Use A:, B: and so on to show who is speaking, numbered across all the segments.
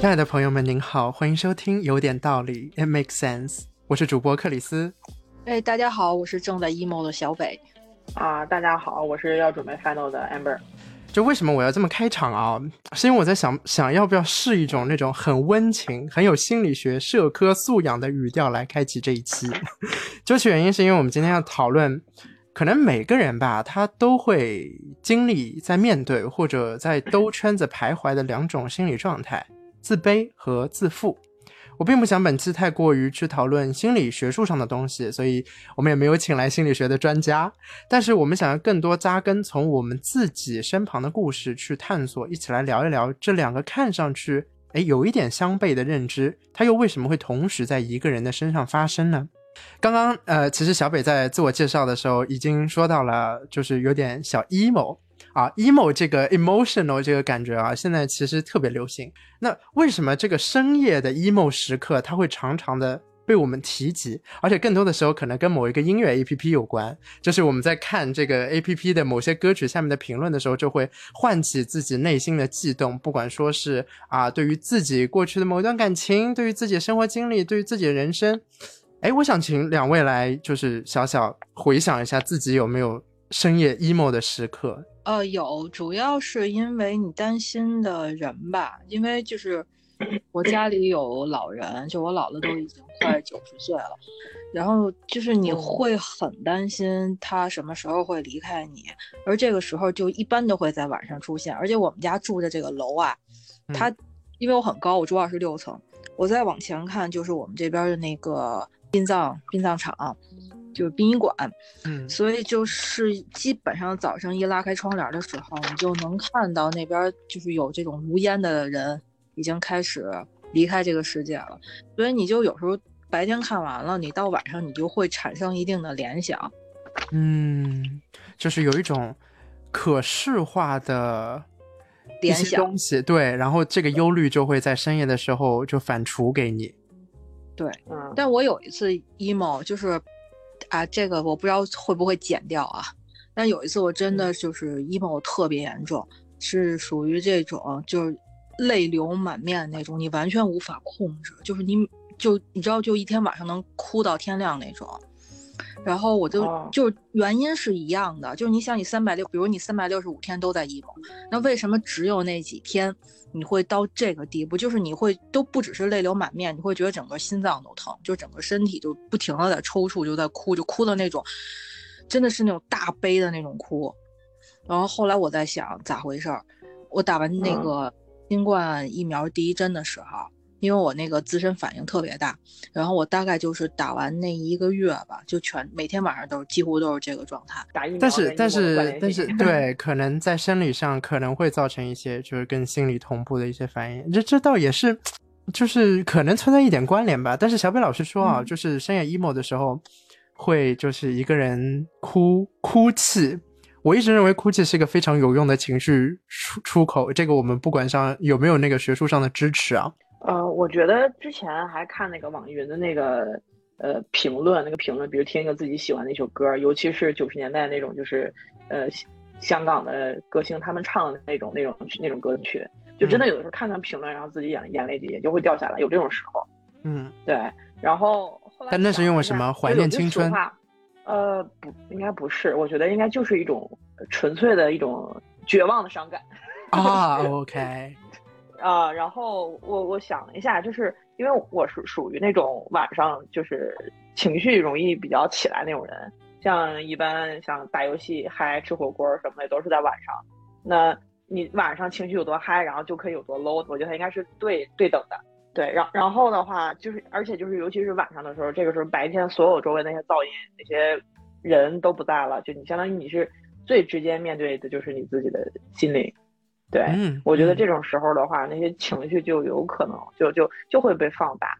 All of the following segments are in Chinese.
A: 亲爱的朋友们，您好，欢迎收听有点道理，It makes sense。我是主播克里斯。
B: 哎，大家好，我是正在 emo 的小北。
C: 啊，大家好，我是要准备 final 的 Amber。
A: 就为什么我要这么开场啊？是因为我在想，想要不要试一种那种很温情、很有心理学、社科素养的语调来开启这一期。究 其原因，是因为我们今天要讨论，可能每个人吧，他都会经历在面对或者在兜圈子徘徊的两种心理状态。自卑和自负，我并不想本期太过于去讨论心理学术上的东西，所以我们也没有请来心理学的专家。但是我们想要更多扎根从我们自己身旁的故事去探索，一起来聊一聊这两个看上去哎有一点相悖的认知，它又为什么会同时在一个人的身上发生呢？刚刚呃，其实小北在自我介绍的时候已经说到了，就是有点小 emo。啊，emo 这个 emotional 这个感觉啊，现在其实特别流行。那为什么这个深夜的 emo 时刻，它会常常的被我们提及？而且更多的时候，可能跟某一个音乐 A P P 有关。就是我们在看这个 A P P 的某些歌曲下面的评论的时候，就会唤起自己内心的悸动。不管说是啊，对于自己过去的某一段感情，对于自己的生活经历，对于自己的人生，哎，我想请两位来，就是小小回想一下自己有没有深夜 emo 的时刻。
B: 呃，有，主要是因为你担心的人吧，因为就是我家里有老人，就我姥姥都已经快九十岁了，然后就是你会很担心他什么时候会离开你，而这个时候就一般都会在晚上出现，而且我们家住的这个楼啊，它因为我很高，我住二十六层，我再往前看就是我们这边的那个殡葬殡葬场。就是殡仪馆，
A: 嗯，
B: 所以就是基本上早上一拉开窗帘的时候，你就能看到那边就是有这种如烟的人已经开始离开这个世界了。所以你就有时候白天看完了，你到晚上你就会产生一定的联想，
A: 嗯，就是有一种可视化的
B: 联想
A: 东西，对，然后这个忧虑就会在深夜的时候就反刍给你，
B: 对，嗯，但我有一次 emo 就是。啊，这个我不知道会不会剪掉啊。但有一次我真的就是 emo 特别严重，是属于这种就是泪流满面那种，你完全无法控制，就是你就你知道就一天晚上能哭到天亮那种。然后我就就原因是一样的，就是你想你三百六，比如你三百六十五天都在 emo，那为什么只有那几天？你会到这个地步，就是你会都不只是泪流满面，你会觉得整个心脏都疼，就整个身体就不停的在抽搐，就在哭，就哭的那种，真的是那种大悲的那种哭。然后后来我在想咋回事儿，我打完那个新冠疫苗第一针的时候。因为我那个自身反应特别大，然后我大概就是打完那一个月吧，就全每天晚上都是几乎都是这个状态。
C: 打疫苗，
A: 但是但是但是对，可能在生理上可能会造成一些就是跟心理同步的一些反应，这这倒也是，就是可能存在一点关联吧。但是小北老师说啊，就是深夜 emo 的时候会就是一个人哭哭泣，我一直认为哭泣是一个非常有用的情绪出出口，这个我们不管上有没有那个学术上的支持啊。
C: 呃，我觉得之前还看那个网易云的那个呃评论，那个评论，比如听一个自己喜欢的一首歌，尤其是九十年代那种，就是呃香港的歌星他们唱的那种那种那种歌曲，就真的有的时候看看评论，然后自己眼眼泪也就会掉下来，有这种时候。
A: 嗯，
C: 对。然后后来，
A: 但那是因为什么？怀念青春？
C: 呃，不，应该不是。我觉得应该就是一种纯粹的一种绝望的伤感。
A: 啊，OK。
C: 啊，然后我我想了一下，就是因为我是属于那种晚上就是情绪容易比较起来那种人，像一般像打游戏嗨、吃火锅什么的都是在晚上。那你晚上情绪有多嗨，然后就可以有多 low，我觉得它应该是对对等的。对，然然后的话就是，而且就是尤其是晚上的时候，这个时候白天所有周围那些噪音、那些人都不在了，就你相当于你是最直接面对的就是你自己的心灵。对，我觉得这种时候的话，那些情绪就有可能就就就会被放大。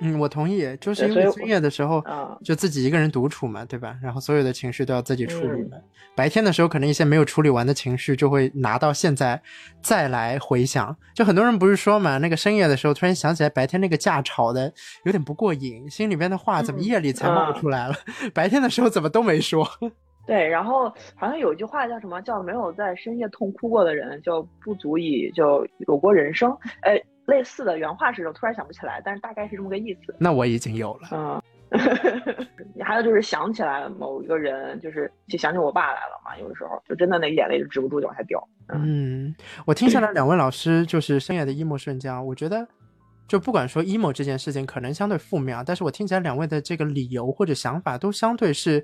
A: 嗯，我同意，就是因为深夜的时候，就自己一个人独处嘛，对吧？然后所有的情绪都要自己处理嘛。白天的时候，可能一些没有处理完的情绪就会拿到现在再来回想。就很多人不是说嘛，那个深夜的时候突然想起来白天那个架吵的有点不过瘾，心里边的话怎么夜里才冒出来了？白天的时候怎么都没说？
C: 对，然后好像有一句话叫什么？叫没有在深夜痛哭过的人，就不足以就有过人生。哎，类似的原话是，我突然想不起来，但是大概是这么个意思。
A: 那我已经有了。
C: 嗯，还有就是想起来某一个人，就是就想起我爸来了嘛。有的时候就真的那眼泪就止不住就往下掉。
A: 嗯，我听下来两位老师就是深夜的 emo 瞬间，我觉得就不管说 emo 这件事情可能相对负面啊，但是我听起来两位的这个理由或者想法都相对是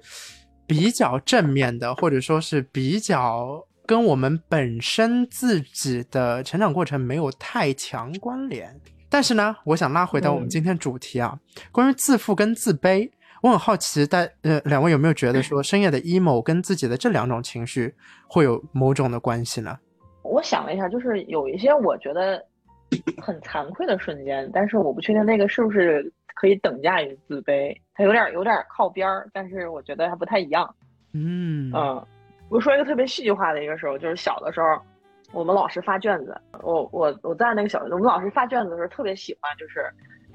A: 比较正面的，或者说是比较。跟我们本身自己的成长过程没有太强关联，但是呢，我想拉回到我们今天主题啊，关于自负跟自卑，我很好奇，大呃，两位有没有觉得说深夜的 emo 跟自己的这两种情绪会有某种的关系呢？
C: 我想了一下，就是有一些我觉得很惭愧的瞬间，但是我不确定那个是不是可以等价于自卑，它有点有点靠边儿，但是我觉得还不太一样。
A: 嗯
C: 嗯。我说一个特别戏剧化的一个时候，就是小的时候，我们老师发卷子，我我我在那个小学，我们老师发卷子的时候特别喜欢，就是，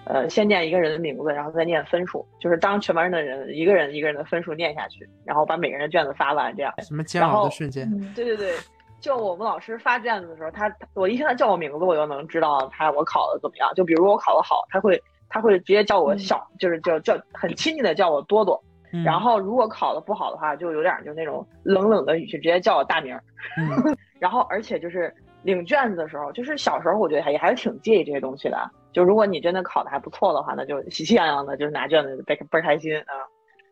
C: 呃，先念一个人的名字，然后再念分数，就是当全班的人一个人一个人的分数念下去，然后把每个人的卷子发完，这样。
A: 什么煎熬的瞬间？
C: 对对对，就我们老师发卷子的时候，他我一听他叫我名字，我就能知道他我考的怎么样。就比如我考的好，他会他会直接叫我小，就是叫叫很亲昵的叫我多多。然后如果考的不好的话，就有点就那种冷冷的语气，直接叫我大名。然后而且就是领卷子的时候，就是小时候我觉得也还是挺介意这些东西的。就如果你真的考的还不错的话，那就喜气洋洋的，就是拿卷子倍倍开心啊。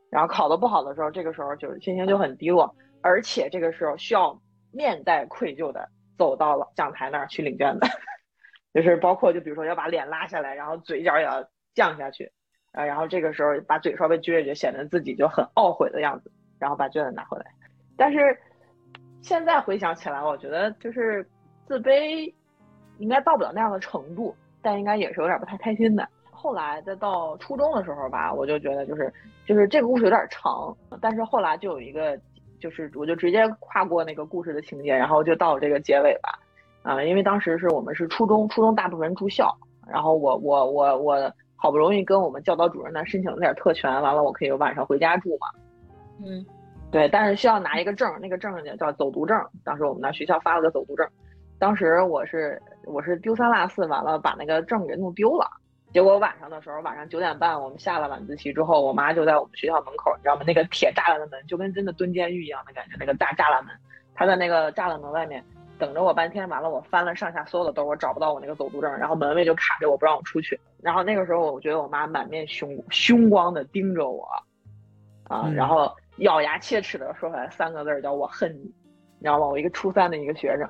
C: 然后考的不好的时候，这个时候就是心情就很低落，而且这个时候需要面带愧疚的走到了讲台那儿去领卷子，就是包括就比如说要把脸拉下来，然后嘴角也要降下去。啊，然后这个时候把嘴稍微撅一撅，显得自己就很懊悔的样子，然后把卷子拿回来。但是现在回想起来，我觉得就是自卑，应该到不了那样的程度，但应该也是有点不太开心的。后来再到初中的时候吧，我就觉得就是就是这个故事有点长，但是后来就有一个就是我就直接跨过那个故事的情节，然后就到这个结尾吧。啊，因为当时是我们是初中，初中大部分人住校，然后我我我我。好不容易跟我们教导主任那申请了点特权，完了我可以晚上回家住嘛。
B: 嗯，
C: 对，但是需要拿一个证，那个证叫走读证。当时我们那学校发了个走读证，当时我是我是丢三落四，完了把那个证给弄丢了。结果晚上的时候，晚上九点半我们下了晚自习之后，我妈就在我们学校门口，你知道吗？那个铁栅栏的门就跟真的蹲监狱一样的感觉，那个大栅栏门，她在那个栅栏门外面。等着我半天，完了我翻了上下所有的兜，我找不到我那个走读证，然后门卫就卡着我不让我出去。然后那个时候，我觉得我妈满面凶凶光的盯着我，啊，然后咬牙切齿的说出来三个字叫我恨你，你知道吗？我一个初三的一个学生。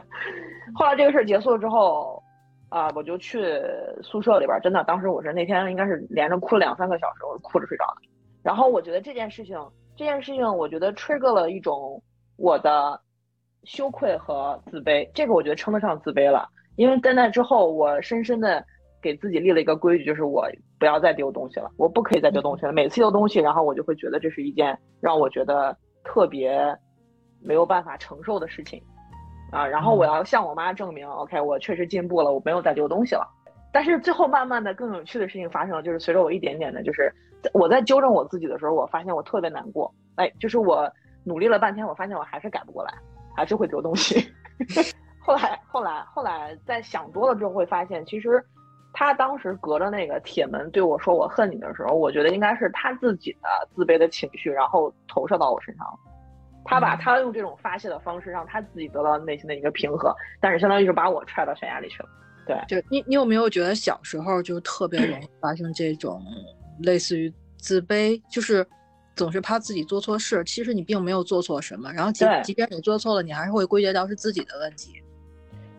C: 后来这个事儿结束了之后，啊，我就去宿舍里边，真的，当时我是那天应该是连着哭了两三个小时，我哭着睡着的。然后我觉得这件事情，这件事情，我觉得 trigger 了一种我的。羞愧和自卑，这个我觉得称得上自卑了。因为在那之后，我深深的给自己立了一个规矩，就是我不要再丢东西了，我不可以再丢东西了。每次丢东西，然后我就会觉得这是一件让我觉得特别没有办法承受的事情啊。然后我要向我妈证明，OK，我确实进步了，我没有再丢东西了。但是最后慢慢的更有趣的事情发生了，就是随着我一点点的，就是我在纠正我自己的时候，我发现我特别难过。哎，就是我努力了半天，我发现我还是改不过来。还是会丢东西。后来，后来，后来，在想多了之后，会发现，其实他当时隔着那个铁门对我说“我恨你”的时候，我觉得应该是他自己的自卑的情绪，然后投射到我身上。他把他用这种发泄的方式，让他自己得到内心的一个平和，但是相当于是把我踹到悬崖里去了。对，
B: 就你，你有没有觉得小时候就特别容易发生这种类似于自卑，就是？总是怕自己做错事，其实你并没有做错什么。然后即即便你做错了，你还是会归结到是自己的问题。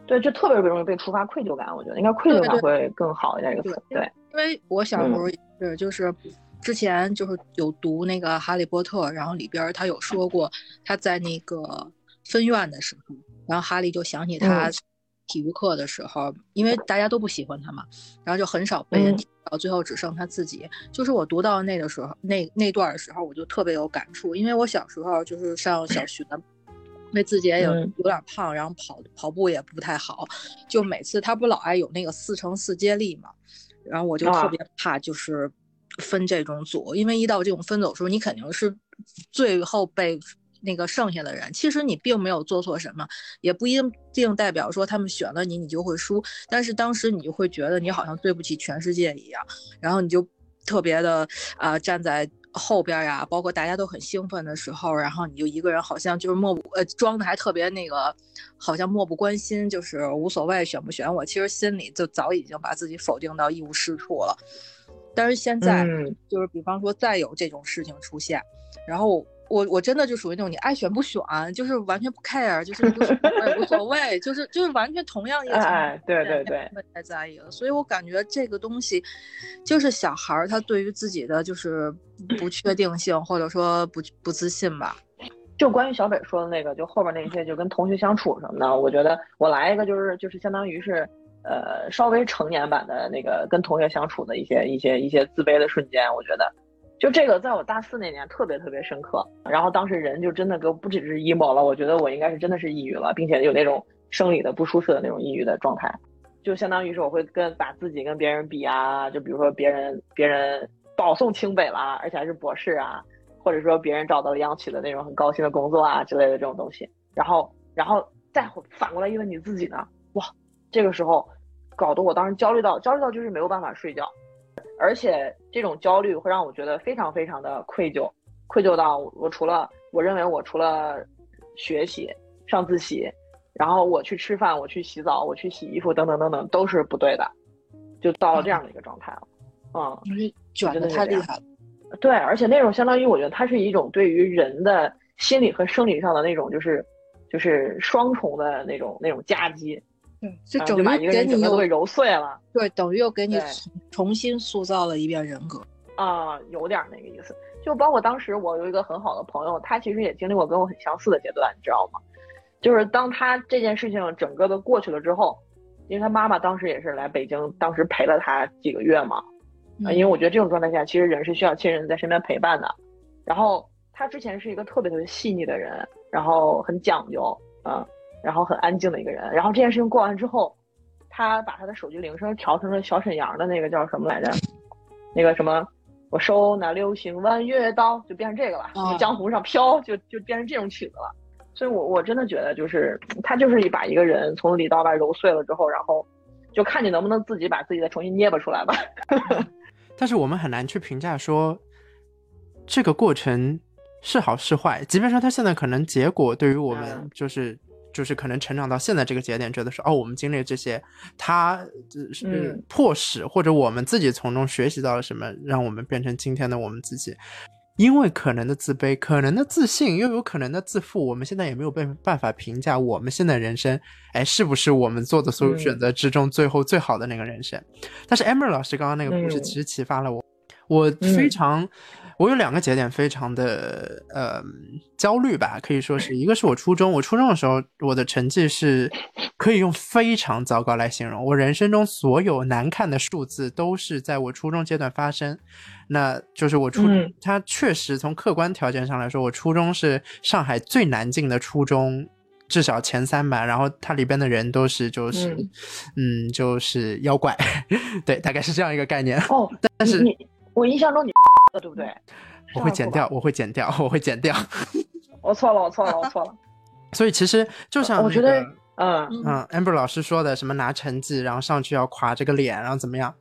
C: 对，就特别容易被触发愧疚感。我觉得应该愧疚感会更好一点。对，
B: 因为我小时候也是，就是之前就是有读那个《哈利波特》，然后里边他有说过他在那个分院的时候，然后哈利就想起他。体育课的时候，因为大家都不喜欢他嘛，然后就很少被人提到，最后只剩他自己。就是我读到那个时候，那那段的时候，我就特别有感触，因为我小时候就是上小学，因为自己也有有点胖，然后跑跑步也不太好，就每次他不老爱有那个四乘四接力嘛，然后我就特别怕就是分这种组，因为一到这种分组的时候，你肯定是最后被。那个剩下的人，其实你并没有做错什么，也不一定代表说他们选了你你就会输，但是当时你就会觉得你好像对不起全世界一样，然后你就特别的啊站在。后边呀，包括大家都很兴奋的时候，然后你就一个人，好像就是漠不呃装的还特别那个，好像漠不关心，就是无所谓选不选我，其实心里就早已经把自己否定到一无是处了。但是现在就是比方说再有这种事情出现，然后。我我真的就属于那种你爱选不选，就是完全不 care，就是无所 谓，就是就是完全同样一个
C: 哎，对对对，
B: 太在意了。所以我感觉这个东西，就是小孩儿他对于自己的就是不确定性或者说不不自信吧。
C: 就关于小北说的那个，就后边那些就跟同学相处什么的，我觉得我来一个就是就是相当于是呃稍微成年版的那个跟同学相处的一些一些一些自卑的瞬间，我觉得。就这个，在我大四那年特别特别深刻。然后当时人就真的给我不只是 emo 了，我觉得我应该是真的是抑郁了，并且有那种生理的不舒适的那种抑郁的状态。就相当于是我会跟把自己跟别人比啊，就比如说别人别人保送清北了，而且还是博士啊，或者说别人找到了央企的那种很高薪的工作啊之类的这种东西。然后然后再反过来一问你自己呢，哇，这个时候搞得我当时焦虑到焦虑到就是没有办法睡觉。而且这种焦虑会让我觉得非常非常的愧疚，愧疚到我除了我认为我除了学习、上自习，然后我去吃饭、我去洗澡、我去洗衣服等等等等都是不对的，就到了这样的一个状态了。嗯，
B: 卷的太厉害了。
C: 对，而且那种相当于我觉得它是一种对于人的心理和生理上的那种就是就是双重的那种那种夹击。
B: 就等于给你又
C: 给揉碎了，
B: 对，等于又给你重新塑造了一遍人格
C: 啊，有点那个意思。就包括当时我有一个很好的朋友，他其实也经历过跟我很相似的阶段，你知道吗？就是当他这件事情整个的过去了之后，因为他妈妈当时也是来北京，当时陪了他几个月嘛，啊，因为我觉得这种状态下，其实人是需要亲人在身边陪伴的。然后他之前是一个特别特别细腻的人，然后很讲究，嗯。然后很安静的一个人，然后这件事情过完之后，他把他的手机铃声调成了小沈阳的那个叫什么来着？那个什么，我收那流星弯月刀，就变成这个了。江湖上飘，就就变成这种曲子了。所以，我我真的觉得，就是他就是把一个人从里到外揉碎了之后，然后就看你能不能自己把自己再重新捏巴出来吧。
A: 但是我们很难去评价说这个过程是好是坏，即便说他现在可能结果对于我们就是。就是可能成长到现在这个节点，觉得说哦，我们经历这些，他是迫使或者我们自己从中学习到了什么，让我们变成今天的我们自己。因为可能的自卑，可能的自信，又有可能的自负，我们现在也没有办办法评价我们现在人生，哎，是不是我们做的所有选择之中最后最好的那个人生？但是 Amber 老师刚刚那个故事其实启发了我，我非常。我有两个节点，非常的呃焦虑吧，可以说是一个是我初中，我初中的时候，我的成绩是可以用非常糟糕来形容。我人生中所有难看的数字都是在我初中阶段发生，那就是我初，它确实从客观条件上来说，我初中是上海最难进的初中，至少前三吧。然后它里边的人都是就是，嗯，就是妖怪，对，大概是这样一个概念。
C: 哦，
A: 但是
C: 我印象中你。对不对？
A: 我会剪掉，我会剪掉，我会剪掉。
C: 我错了，我错了，我错了。
A: 所以其实就像
C: 我觉得，嗯
A: 嗯，amber 老师说的，什么拿成绩，然后上去要垮这个脸，然后怎么样？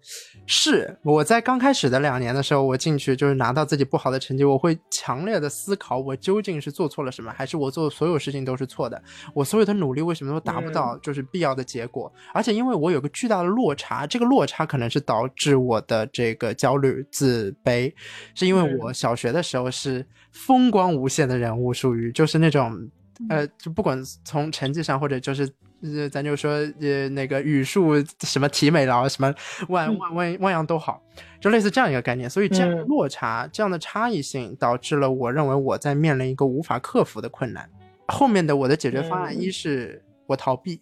A: 是我在刚开始的两年的时候，我进去就是拿到自己不好的成绩，我会强烈的思考，我究竟是做错了什么，还是我做的所有事情都是错的？我所有的努力为什么都达不到就是必要的结果？而且因为我有个巨大的落差，这个落差可能是导致我的这个焦虑、自卑，是因为我小学的时候是风光无限的人物，属于就是那种呃，就不管从成绩上或者就是。呃，咱就说，呃，那个语数什么体美劳什么万万万万样都好，就类似这样一个概念。所以这样的落差，这样的差异性，导致了我认为我在面临一个无法克服的困难。后面的我的解决方案，一是我逃避，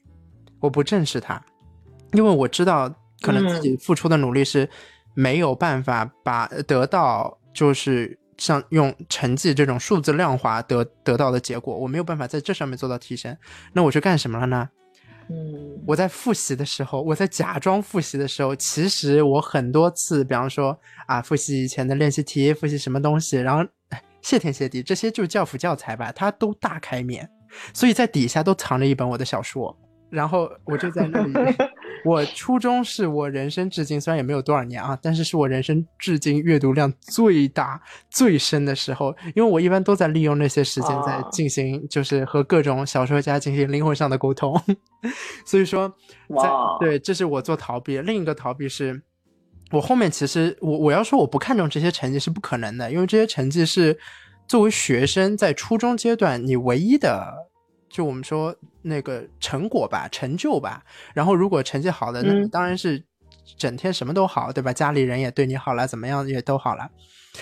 A: 我不正视它，因为我知道可能自己付出的努力是没有办法把得到，就是像用成绩这种数字量化得得到的结果，我没有办法在这上面做到提升。那我去干什么了呢？
C: 嗯，
A: 我在复习的时候，我在假装复习的时候，其实我很多次，比方说啊，复习以前的练习题，复习什么东西，然后谢天谢地，这些就是教辅教材吧，它都大开面，所以在底下都藏着一本我的小说。然后我就在那里。我初中是我人生至今，虽然也没有多少年啊，但是是我人生至今阅读量最大、最深的时候。因为我一般都在利用那些时间在进行，就是和各种小说家进行灵魂上的沟通。所以说，在对，这是我做逃避。另一个逃避是，我后面其实我我要说我不看重这些成绩是不可能的，因为这些成绩是作为学生在初中阶段你唯一的。就我们说那个成果吧，成就吧。然后如果成绩好的，那当然是整天什么都好，对吧？家里人也对你好了，怎么样也都好了。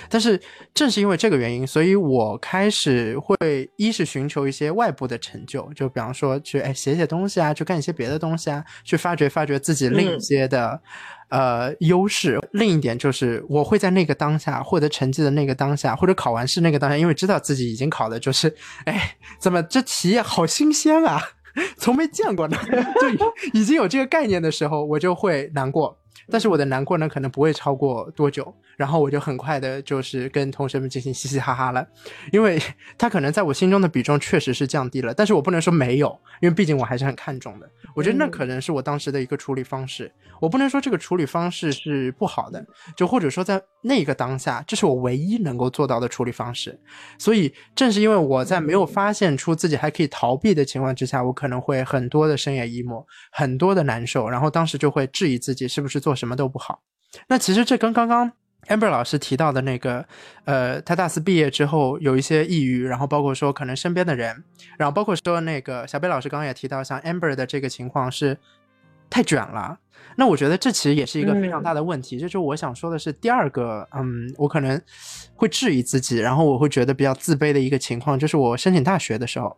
A: 但是正是因为这个原因，所以我开始会一是寻求一些外部的成就，就比方说去哎写写东西啊，去干一些别的东西啊，去发掘发掘自己另一些的。呃，优势。另一点就是，我会在那个当下获得成绩的那个当下，或者考完试那个当下，因为知道自己已经考的就是，哎，怎么这题好新鲜啊，从没见过呢，就已经有这个概念的时候，我就会难过。但是我的难过呢，可能不会超过多久。然后我就很快的，就是跟同学们进行嘻嘻哈哈了，因为 他可能在我心中的比重确实是降低了，但是我不能说没有，因为毕竟我还是很看重的。我觉得那可能是我当时的一个处理方式，我不能说这个处理方式是不好的，就或者说在那个当下，这是我唯一能够做到的处理方式。所以正是因为我在没有发现出自己还可以逃避的情况之下，我可能会很多的深夜 emo，很多的难受，然后当时就会质疑自己是不是做什么都不好。那其实这跟刚刚。amber 老师提到的那个，呃，他大四毕业之后有一些抑郁，然后包括说可能身边的人，然后包括说那个小贝老师刚刚也提到，像 amber 的这个情况是太卷了。那我觉得这其实也是一个非常大的问题。这就我想说的是第二个，嗯，我可能会质疑自己，然后我会觉得比较自卑的一个情况，就是我申请大学的时候，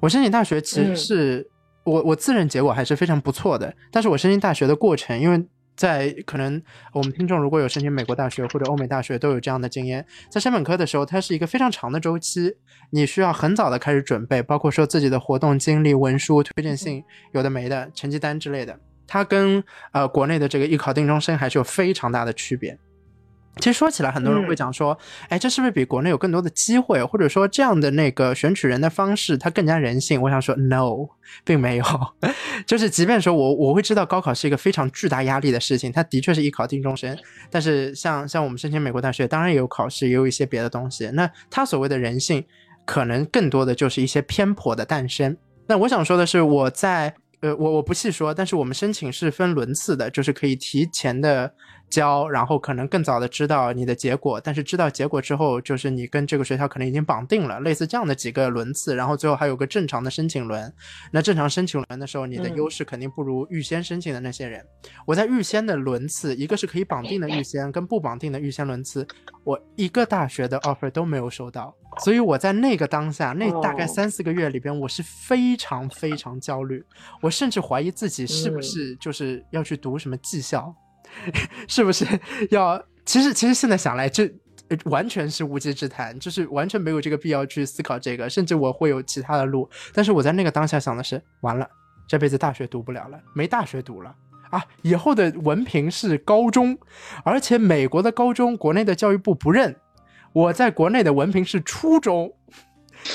A: 我申请大学其实是我我自认结果还是非常不错的，但是我申请大学的过程，因为。在可能我们听众如果有申请美国大学或者欧美大学，都有这样的经验。在申本科的时候，它是一个非常长的周期，你需要很早的开始准备，包括说自己的活动经历、文书、推荐信，有的没的，成绩单之类的。它跟呃国内的这个艺考定终身还是有非常大的区别。其实说起来，很多人会讲说，哎，这是不是比国内有更多的机会，或者说这样的那个选取人的方式它更加人性？我想说，no，并没有。就是即便说我我会知道高考是一个非常巨大压力的事情，它的确是艺考定终身。但是像像我们申请美国大学，当然也有考试，也有一些别的东西。那它所谓的人性，可能更多的就是一些偏颇的诞生。那我想说的是，我在呃，我我不细说，但是我们申请是分轮次的，就是可以提前的。交，然后可能更早的知道你的结果，但是知道结果之后，就是你跟这个学校可能已经绑定了，类似这样的几个轮次，然后最后还有个正常的申请轮。那正常申请轮的时候，你的优势肯定不如预先申请的那些人。我在预先的轮次，一个是可以绑定的预先，跟不绑定的预先轮次，我一个大学的 offer 都没有收到，所以我在那个当下，那大概三四个月里边，我是非常非常焦虑，我甚至怀疑自己是不是就是要去读什么技校。是不是要？其实，其实现在想来，这完全是无稽之谈，就是完全没有这个必要去思考这个。甚至我会有其他的路，但是我在那个当下想的是，完了，这辈子大学读不了了，没大学读了啊！以后的文凭是高中，而且美国的高中，国内的教育部不认。我在国内的文凭是初中。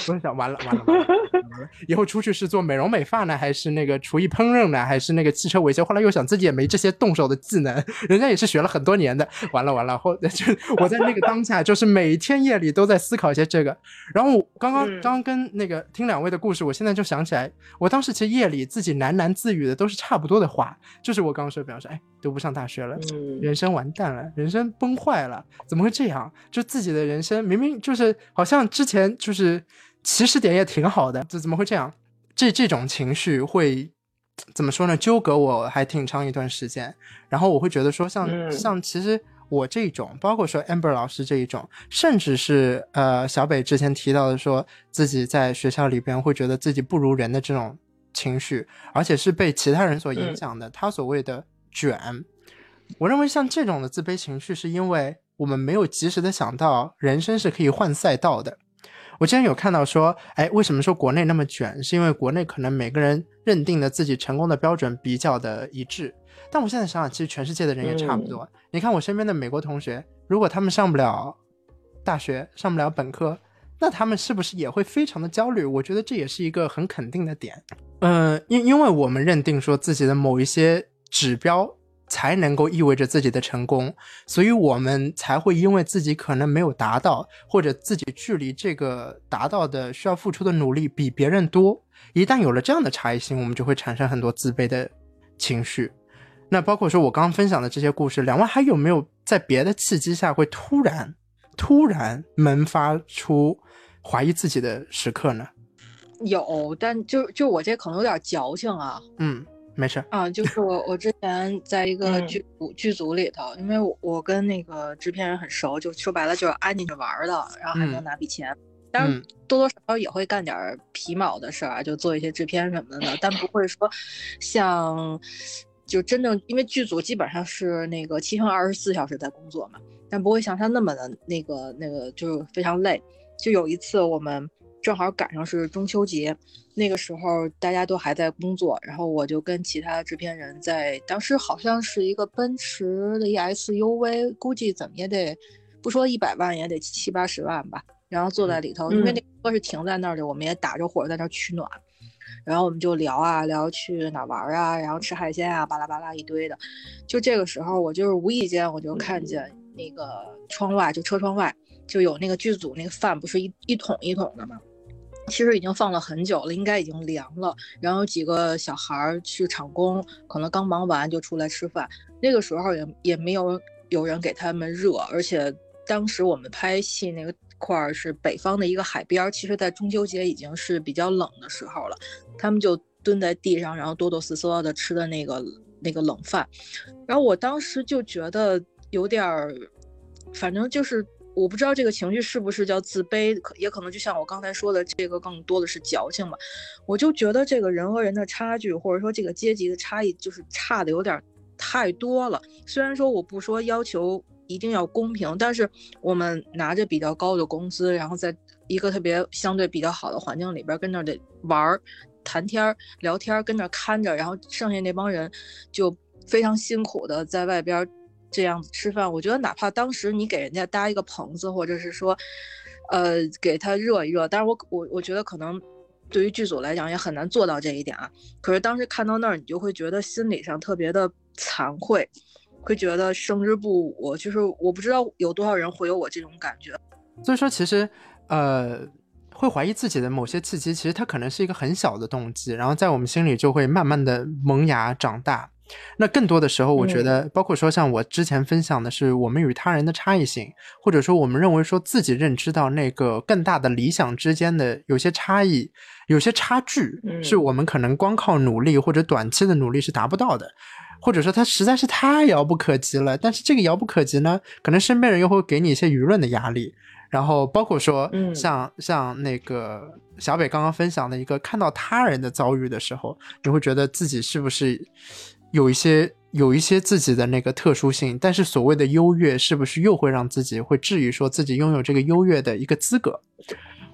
A: 我在想，完了完了完了，以后出去是做美容美发呢，还是那个厨艺烹饪呢，还是那个汽车维修？后来又想自己也没这些动手的技能，人家也是学了很多年的。完了完了，后 就我在那个当下，就是每天夜里都在思考一些这个。然后刚刚刚跟那个听两位的故事，我现在就想起来，我当时其实夜里自己喃喃自语的都是差不多的话，就是我刚刚说，比方说，哎，读不上大学了，人生完蛋了，人生崩坏了，怎么会这样？就自己的人生明明就是好像之前就是。起始点也挺好的，这怎么会这样？这这种情绪会怎么说呢？纠葛我还挺长一段时间。然后我会觉得说，像像其实我这种，包括说 Amber 老师这一种，甚至是呃小北之前提到的，说自己在学校里边会觉得自己不如人的这种情绪，而且是被其他人所影响的。他所谓的卷，我认为像这种的自卑情绪，是因为我们没有及时的想到，人生是可以换赛道的。我之前有看到说，哎，为什么说国内那么卷？是因为国内可能每个人认定的自己成功的标准比较的一致。但我现在想想，其实全世界的人也差不多。你看我身边的美国同学，如果他们上不了大学，上不了本科，那他们是不是也会非常的焦虑？我觉得这也是一个很肯定的点。嗯，因因为我们认定说自己的某一些指标才能够意味着自己的成功，所以我们才会因为自己可能没有达到，或者自己距离这个达到的需要付出的努力比别人多。一旦有了这样的差异性，我们就会产生很多自卑的情绪。那包括说我刚刚分享的这些故事，两位还有没有在别的契机下会突然、突然萌发出怀疑自己的时刻呢？
B: 有，但就就我这可能有点矫情啊。
A: 嗯，没事
B: 啊，就是我我之前在一个剧组剧组里头，因为我我跟那个制片人很熟，就说白了就是安进去玩的，然后还能拿笔钱。当然多多少少也会干点皮毛的事儿啊，就做一些制片什么的，但不会说像。就真正，因为剧组基本上是那个七乘二十四小时在工作嘛，但不会像他那么的那个那个，就是非常累。就有一次我们正好赶上是中秋节，那个时候大家都还在工作，然后我就跟其他制片人在，当时好像是一个奔驰的 ES-UV，估计怎么也得不说一百万也得七八十万吧，然后坐在里头，因为那车是停在那儿的，我们也打着火在那儿取暖。然后我们就聊啊聊去哪玩啊，然后吃海鲜啊，巴拉巴拉一堆的。就这个时候，我就是无意间我就看见那个窗外，就车窗外就有那个剧组那个饭，不是一一桶一桶的吗？其实已经放了很久了，应该已经凉了。然后几个小孩儿去厂工，可能刚忙完就出来吃饭。那个时候也也没有有人给他们热，而且当时我们拍戏那个。块儿是北方的一个海边，其实，在中秋节已经是比较冷的时候了。他们就蹲在地上，然后哆哆嗦嗦的吃的那个那个冷饭。然后我当时就觉得有点儿，反正就是我不知道这个情绪是不是叫自卑，可也可能就像我刚才说的，这个更多的是矫情吧。我就觉得这个人和人的差距，或者说这个阶级的差异，就是差的有点太多了。虽然说我不说要求。一定要公平，但是我们拿着比较高的工资，然后在一个特别相对比较好的环境里边跟那得玩儿、谈天、聊天，跟那看着，然后剩下那帮人就非常辛苦的在外边这样子吃饭。我觉得哪怕当时你给人家搭一个棚子，或者是说，呃，给他热一热，但是我我我觉得可能对于剧组来讲也很难做到这一点啊。可是当时看到那儿，你就会觉得心理上特别的惭愧。会觉得生之不武，就是我不知道有多少人会有我这种感觉。
A: 所以说，其实，呃，会怀疑自己的某些契机，其实它可能是一个很小的动机，然后在我们心里就会慢慢的萌芽长大。那更多的时候，我觉得，包括说像我之前分享的是我们与他人的差异性，或者说我们认为说自己认知到那个更大的理想之间的有些差异、有些差距，是我们可能光靠努力或者短期的努力是达不到的。或者说它实在是太遥不可及了，但是这个遥不可及呢，可能身边人又会给你一些舆论的压力，然后包括说，像像那个小北刚刚分享的一个，看到他人的遭遇的时候，你会觉得自己是不是有一些有一些自己的那个特殊性，但是所谓的优越，是不是又会让自己会质疑说自己拥有这个优越的一个资格？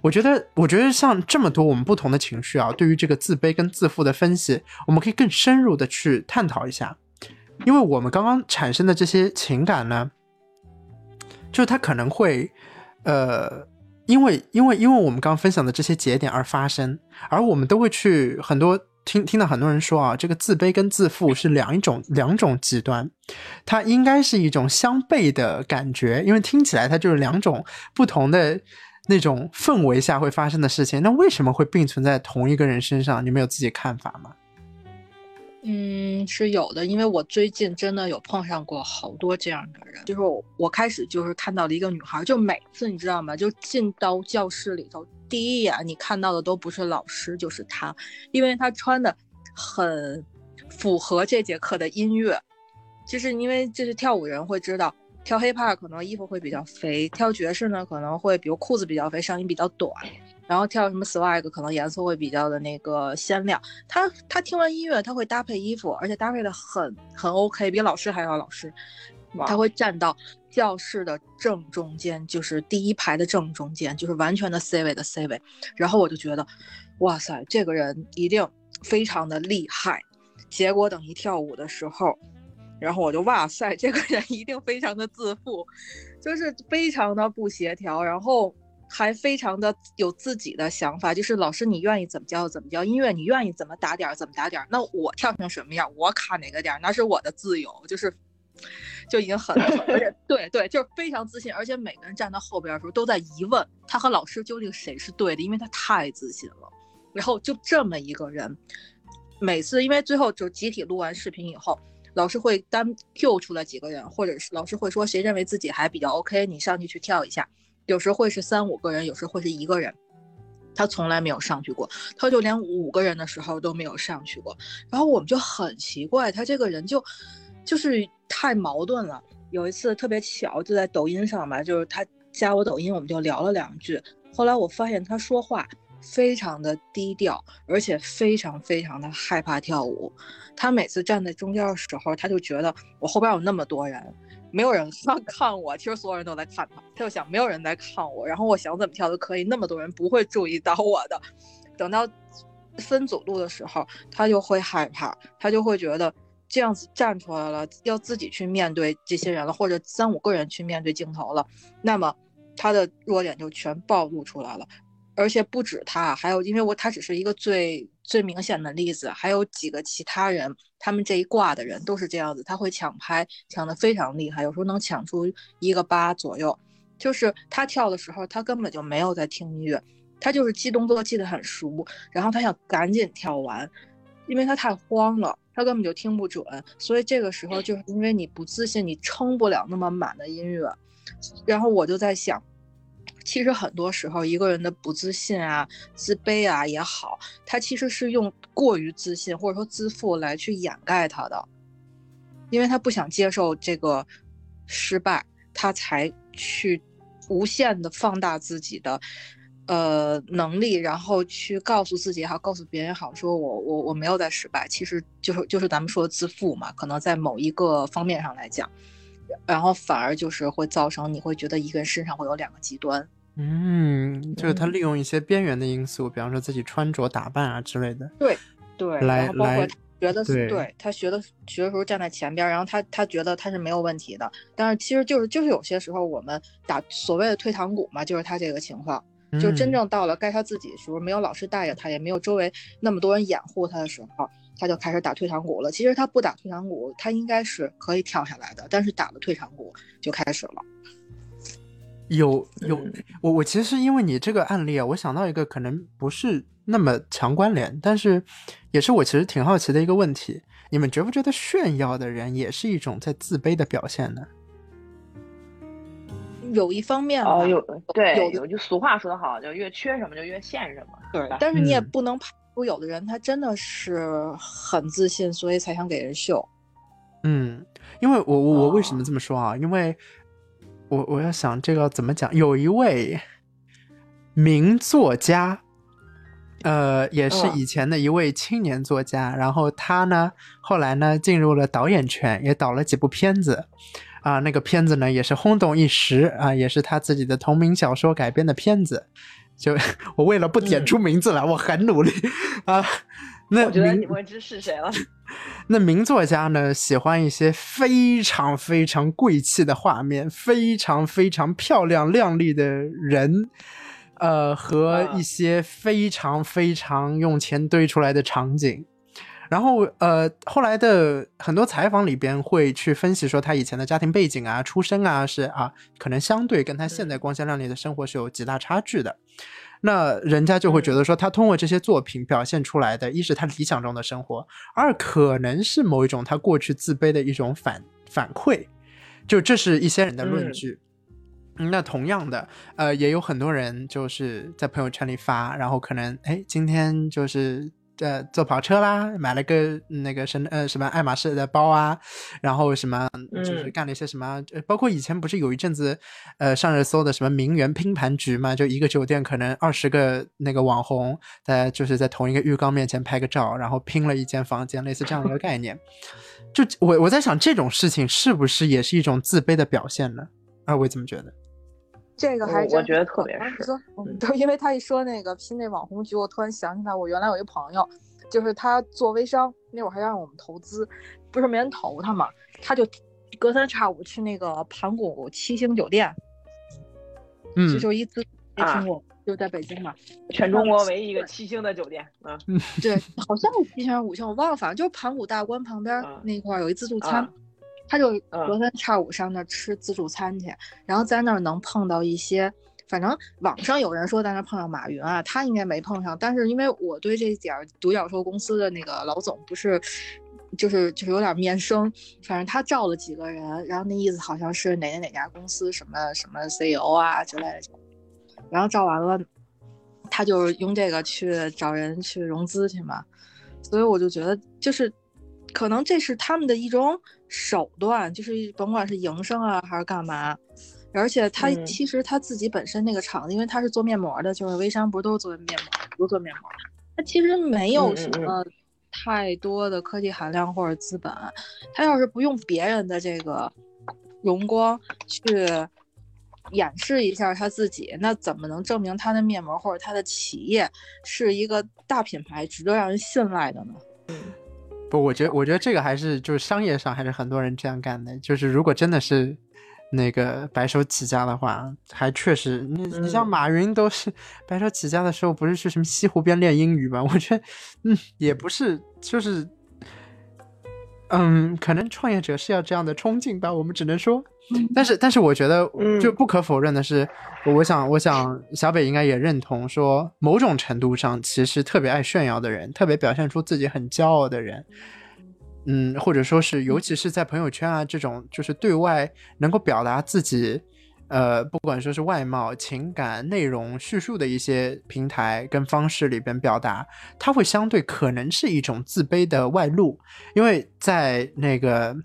A: 我觉得，我觉得像这么多我们不同的情绪啊，对于这个自卑跟自负的分析，我们可以更深入的去探讨一下。因为我们刚刚产生的这些情感呢，就是它可能会，呃，因为因为因为我们刚刚分享的这些节点而发生，而我们都会去很多听听到很多人说啊，这个自卑跟自负是两一种两种极端，它应该是一种相悖的感觉，因为听起来它就是两种不同的那种氛围下会发生的事情。那为什么会并存在同一个人身上？你们有自己看法吗？
B: 嗯，是有的，因为我最近真的有碰上过好多这样的人，就是我我开始就是看到了一个女孩，就每次你知道吗？就进到教室里头，第一眼你看到的都不是老师，就是他，因为他穿的很符合这节课的音乐，就是因为这是跳舞人会知道，跳 hiphop 可能衣服会比较肥，跳爵士呢可能会比如裤子比较肥，上衣比较短。然后跳什么 swag 可能颜色会比较的那个鲜亮。他他听完音乐，他会搭配衣服，而且搭配的很很 OK，比老师还要老师。他会站到教室的正中间，就是第一排的正中间，就是完全的 C 位的 C 位。然后我就觉得，哇塞，这个人一定非常的厉害。结果等一跳舞的时候，然后我就哇塞，这个人一定非常的自负，就是非常的不协调，然后还非常的有自己的想法，就是老师你愿意怎么教怎么教，音乐你愿意怎么打点怎么打点，那我跳成什么样，我卡哪个点那是我的自由，就是就已经很，而且对对，就是非常自信，而且每个人站到后边的时候都在疑问他和老师究竟谁是对的，因为他太自信了，然后就这么一个人，每次因为最后就集体录完视频以后。老师会单 Q 出来几个人，或者是老师会说谁认为自己还比较 OK，你上去去跳一下。有时会是三五个人，有时会是一个人。他从来没有上去过，他就连五个人的时候都没有上去过。然后我们就很奇怪，他这个人就就是太矛盾了。有一次特别巧，就在抖音上吧，就是他加我抖音，我们就聊了两句。后来我发现他说话。非常的低调，而且非常非常的害怕跳舞。他每次站在中间的时候，他就觉得我后边有那么多人，没有人看 看我。其实所有人都在看他，他就想没有人在看我，然后我想怎么跳都可以，那么多人不会注意到我的。等到分组录的时候，他就会害怕，他就会觉得这样子站出来了，要自己去面对这些人了，或者三五个人去面对镜头了，那么他的弱点就全暴露出来了。而且不止他，还有因为我他只是一个最最明显的例子，还有几个其他人，他们这一挂的人都是这样子，他会抢拍，抢的非常厉害，有时候能抢出一个八左右。就是他跳的时候，他根本就没有在听音乐，他就是记动作记得很熟，然后他想赶紧跳完，因为他太慌了，他根本就听不准，所以这个时候就是因为你不自信，你撑不了那么满的音乐，然后我就在想。其实很多时候，一个人的不自信啊、自卑啊也好，他其实是用过于自信或者说自负来去掩盖他的，因为他不想接受这个失败，他才去无限的放大自己的呃能力，然后去告诉自己也好，告诉别人也好，说我我我没有在失败，其实就是就是咱们说的自负嘛，可能在某一个方面上来讲。然后反而就是会造成你会觉得一个人身上会有两个极端，
A: 嗯，就是他利用一些边缘的因素，比方说自己穿着打扮啊之类的，
B: 对对，
A: 来来
B: 觉得对他学的学的时候站在前边，然后他他觉得他是没有问题的，但是其实就是就是有些时候我们打所谓的退堂鼓嘛，就是他这个情况，就真正到了该他自己的时候，没有老师带着他，也没有周围那么多人掩护他的时候。他就开始打退堂鼓了。其实他不打退堂鼓，他应该是可以跳下来的。但是打了退堂鼓就开始了。
A: 有有，我我其实因为你这个案例啊，我想到一个可能不是那么强关联，但是也是我其实挺好奇的一个问题：你们觉不觉得炫耀的人也是一种在自卑的表现呢？
B: 有一方面
C: 哦，有对有句俗话说得好，就越缺什么就越现什么，
B: 对。但是你也不能排除。有的人他真的是很自信，所以才想给人秀。
A: 嗯，因为我我我为什么这么说啊？因为我我要想这个怎么讲？有一位名作家，呃，也是以前的一位青年作家，然后他呢后来呢进入了导演圈，也导了几部片子啊。那个片子呢也是轰动一时啊，也是他自己的同名小说改编的片子。就我为了不点出名字来，我很努力啊。那
C: 我觉得你们知是谁了。
A: 那名作家呢，喜欢一些非常非常贵气的画面，非常非常漂亮靓丽的人，呃，和一些非常非常用钱堆出来的场景。然后，呃，后来的很多采访里边会去分析说，他以前的家庭背景啊、出身啊，是啊，可能相对跟他现在光鲜亮丽的生活是有极大差距的。那人家就会觉得说，他通过这些作品表现出来的，一是他理想中的生活，二可能是某一种他过去自卑的一种反反馈。就这是一些人的论据。那同样的，呃，也有很多人就是在朋友圈里发，然后可能哎，今天就是。呃，坐跑车啦，买了个那个什呃什么爱马仕的包啊，然后什么就是干了一些什么，包括以前不是有一阵子，呃上热搜的什么名媛拼盘局嘛，就一个酒店可能二十个那个网红在就是在同一个浴缸面前拍个照，然后拼了一间房间，类似这样的一个概念。就我我在想这种事情是不是也是一种自卑的表现呢？二位怎么觉得？
B: 这个还
C: 我觉得特别是，
B: 都，因为他一说那个拼那网红局，我突然想起来，我原来有一朋友，就是他做微商那会儿还让我们投资，不是没人投他嘛，他就隔三差五去那个盘古七星酒店，
A: 嗯，
B: 这就一次没听过，就在北京嘛，
C: 全中国唯一一个七星的酒店，嗯，
B: 对，好像是七星还是五星，我忘了，反正就是盘古大观旁边那块儿有一自助餐，他就隔三差五上那吃自助餐去，然后在那儿能碰到一些。反正网上有人说在那碰上马云啊，他应该没碰上。但是因为我对这点独角兽公司的那个老总不是，就是就是有点面生。反正他照了几个人，然后那意思好像是哪哪哪家公司什么什么 CEO 啊之类的。然后照完了，他就用这个去找人去融资去嘛。所以我就觉得，就是可能这是他们的一种手段，就是甭管是营生啊还是干嘛。而且他其实他自己本身那个厂子，因为他是做面膜的，就是微商不是都是做面膜，不是做面膜，他其实没有什么太多的科技含量或者资本。他要是不用别人的这个荣光去掩饰一下他自己，那怎么能证明他的面膜或者他的企业是一个大品牌，值得让人信赖的呢？
A: 不，我觉得我觉得这个还是就是商业上还是很多人这样干的，就是如果真的是。那个白手起家的话，还确实，你你像马云都是白手起家的时候，不是去什么西湖边练英语吗？我觉得，嗯，也不是，就是，嗯，可能创业者是要这样的冲劲吧。我们只能说，但是，但是，我觉得，就不可否认的是，我想，我想，小北应该也认同，说某种程度上，其实特别爱炫耀的人，特别表现出自己很骄傲的人。嗯，或者说是，尤其是在朋友圈啊这种，就是对外能够表达自己，呃，不管说是外貌、情感、内容叙述的一些平台跟方式里边表达，它会相对可能是一种自卑的外露，因为在那个。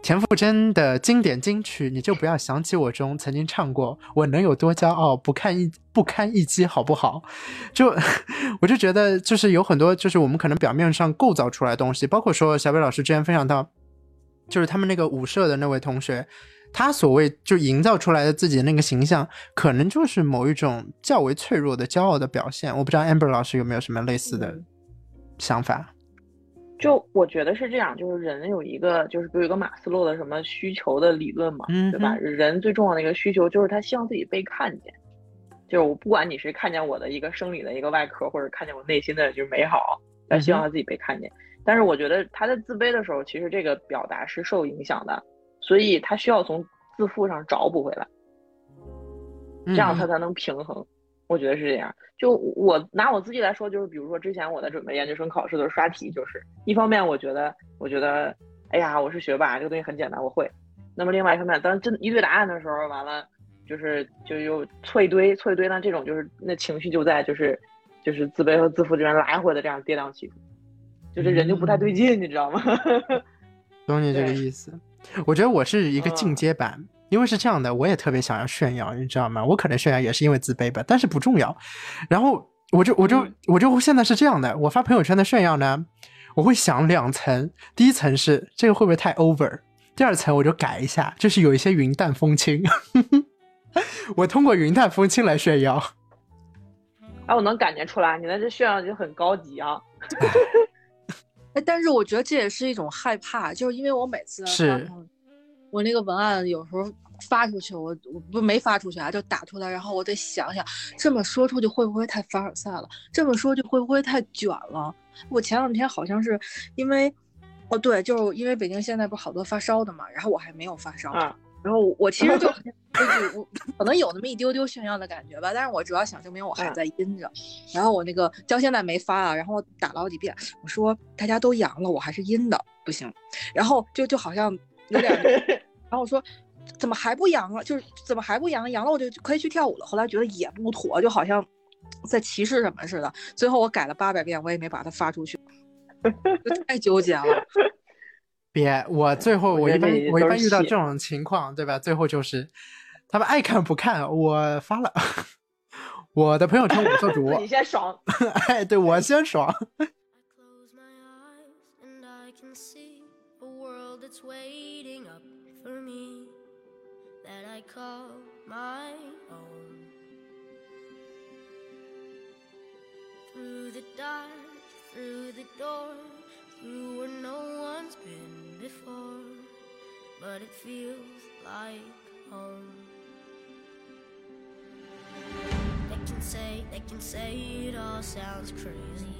A: 田馥甄的经典金曲，你就不要想起我中曾经唱过，我能有多骄傲，不堪一不堪一击，好不好？就 我就觉得，就是有很多，就是我们可能表面上构造出来的东西，包括说小北老师之前分享到，就是他们那个舞社的那位同学，他所谓就营造出来的自己的那个形象，可能就是某一种较为脆弱的骄傲的表现。我不知道 Amber 老师有没有什么类似的想法。
C: 就我觉得是这样，就是人有一个，就是比如一个马斯洛的什么需求的理论嘛，对吧？人最重要的一个需求就是他希望自己被看见，就是我不管你是看见我的一个生理的一个外壳，或者看见我内心的就是美好，他希望他自己被看见。但是我觉得他在自卑的时候，其实这个表达是受影响的，所以他需要从自负上找补回来，这样他才能平衡。我觉得是这样。就我拿我自己来说，就是比如说之前我在准备研究生考试的时候刷题，就是一方面我觉得，我觉得，哎呀，我是学霸，这个东西很简单，我会。那么另外一方面，当真一对答案的时候，完了就是就又错一堆，错一堆，那这种就是那情绪就在就是就是自卑和自负这边来回的这样跌宕起伏，就这人就不太对劲，你知道吗？
A: 懂你这个意思。我觉得我是一个进阶版。因为是这样的，我也特别想要炫耀，你知道吗？我可能炫耀也是因为自卑吧，但是不重要。然后我就我就我就现在是这样的，我发朋友圈的炫耀呢，我会想两层，第一层是这个会不会太 over，第二层我就改一下，就是有一些云淡风轻，我通过云淡风轻来炫耀。
C: 哎，我能感觉出来，你的这炫耀就很高级啊。
B: 哎，但是我觉得这也是一种害怕，就是因为我每次
A: 是。
B: 我那个文案有时候发出去，我我不没发出去啊，就打出来，然后我得想想，这么说出去会不会太凡尔赛了？这么说就会不会太卷了？我前两天好像是因为，哦对，就是因为北京现在不是好多发烧的嘛，然后我还没有发烧，然后我其实就就是 我可能有那么一丢丢炫耀的感觉吧，但是我主要想证明我还在阴着，然后我那个到现在没发啊，然后我打了好几遍，我说大家都阳了，我还是阴的，不行，然后就就好像。有点，然后我说，怎么还不阳了？就是怎么还不阳？阳了我就可以去跳舞了。后来觉得也不妥，就好像在歧视什么似的。最后我改了八百遍，我也没把它发出去，太纠结了。
A: 别，我最后我一般我一般遇到这种情况，对吧？最后就是他们爱看不看，我发了，我的朋友圈我做主，
C: 你先爽。
A: 哎，对我先爽。My own. Through the dark,
D: through the door, through where no one's been before, but it feels like home. They can say, they can say it all sounds crazy.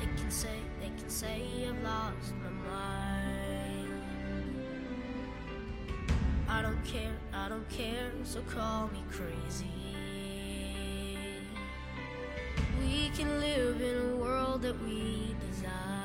D: They can say, they can say I've lost my mind. I don't care, I don't care, so call me crazy. We can live in a world that we design.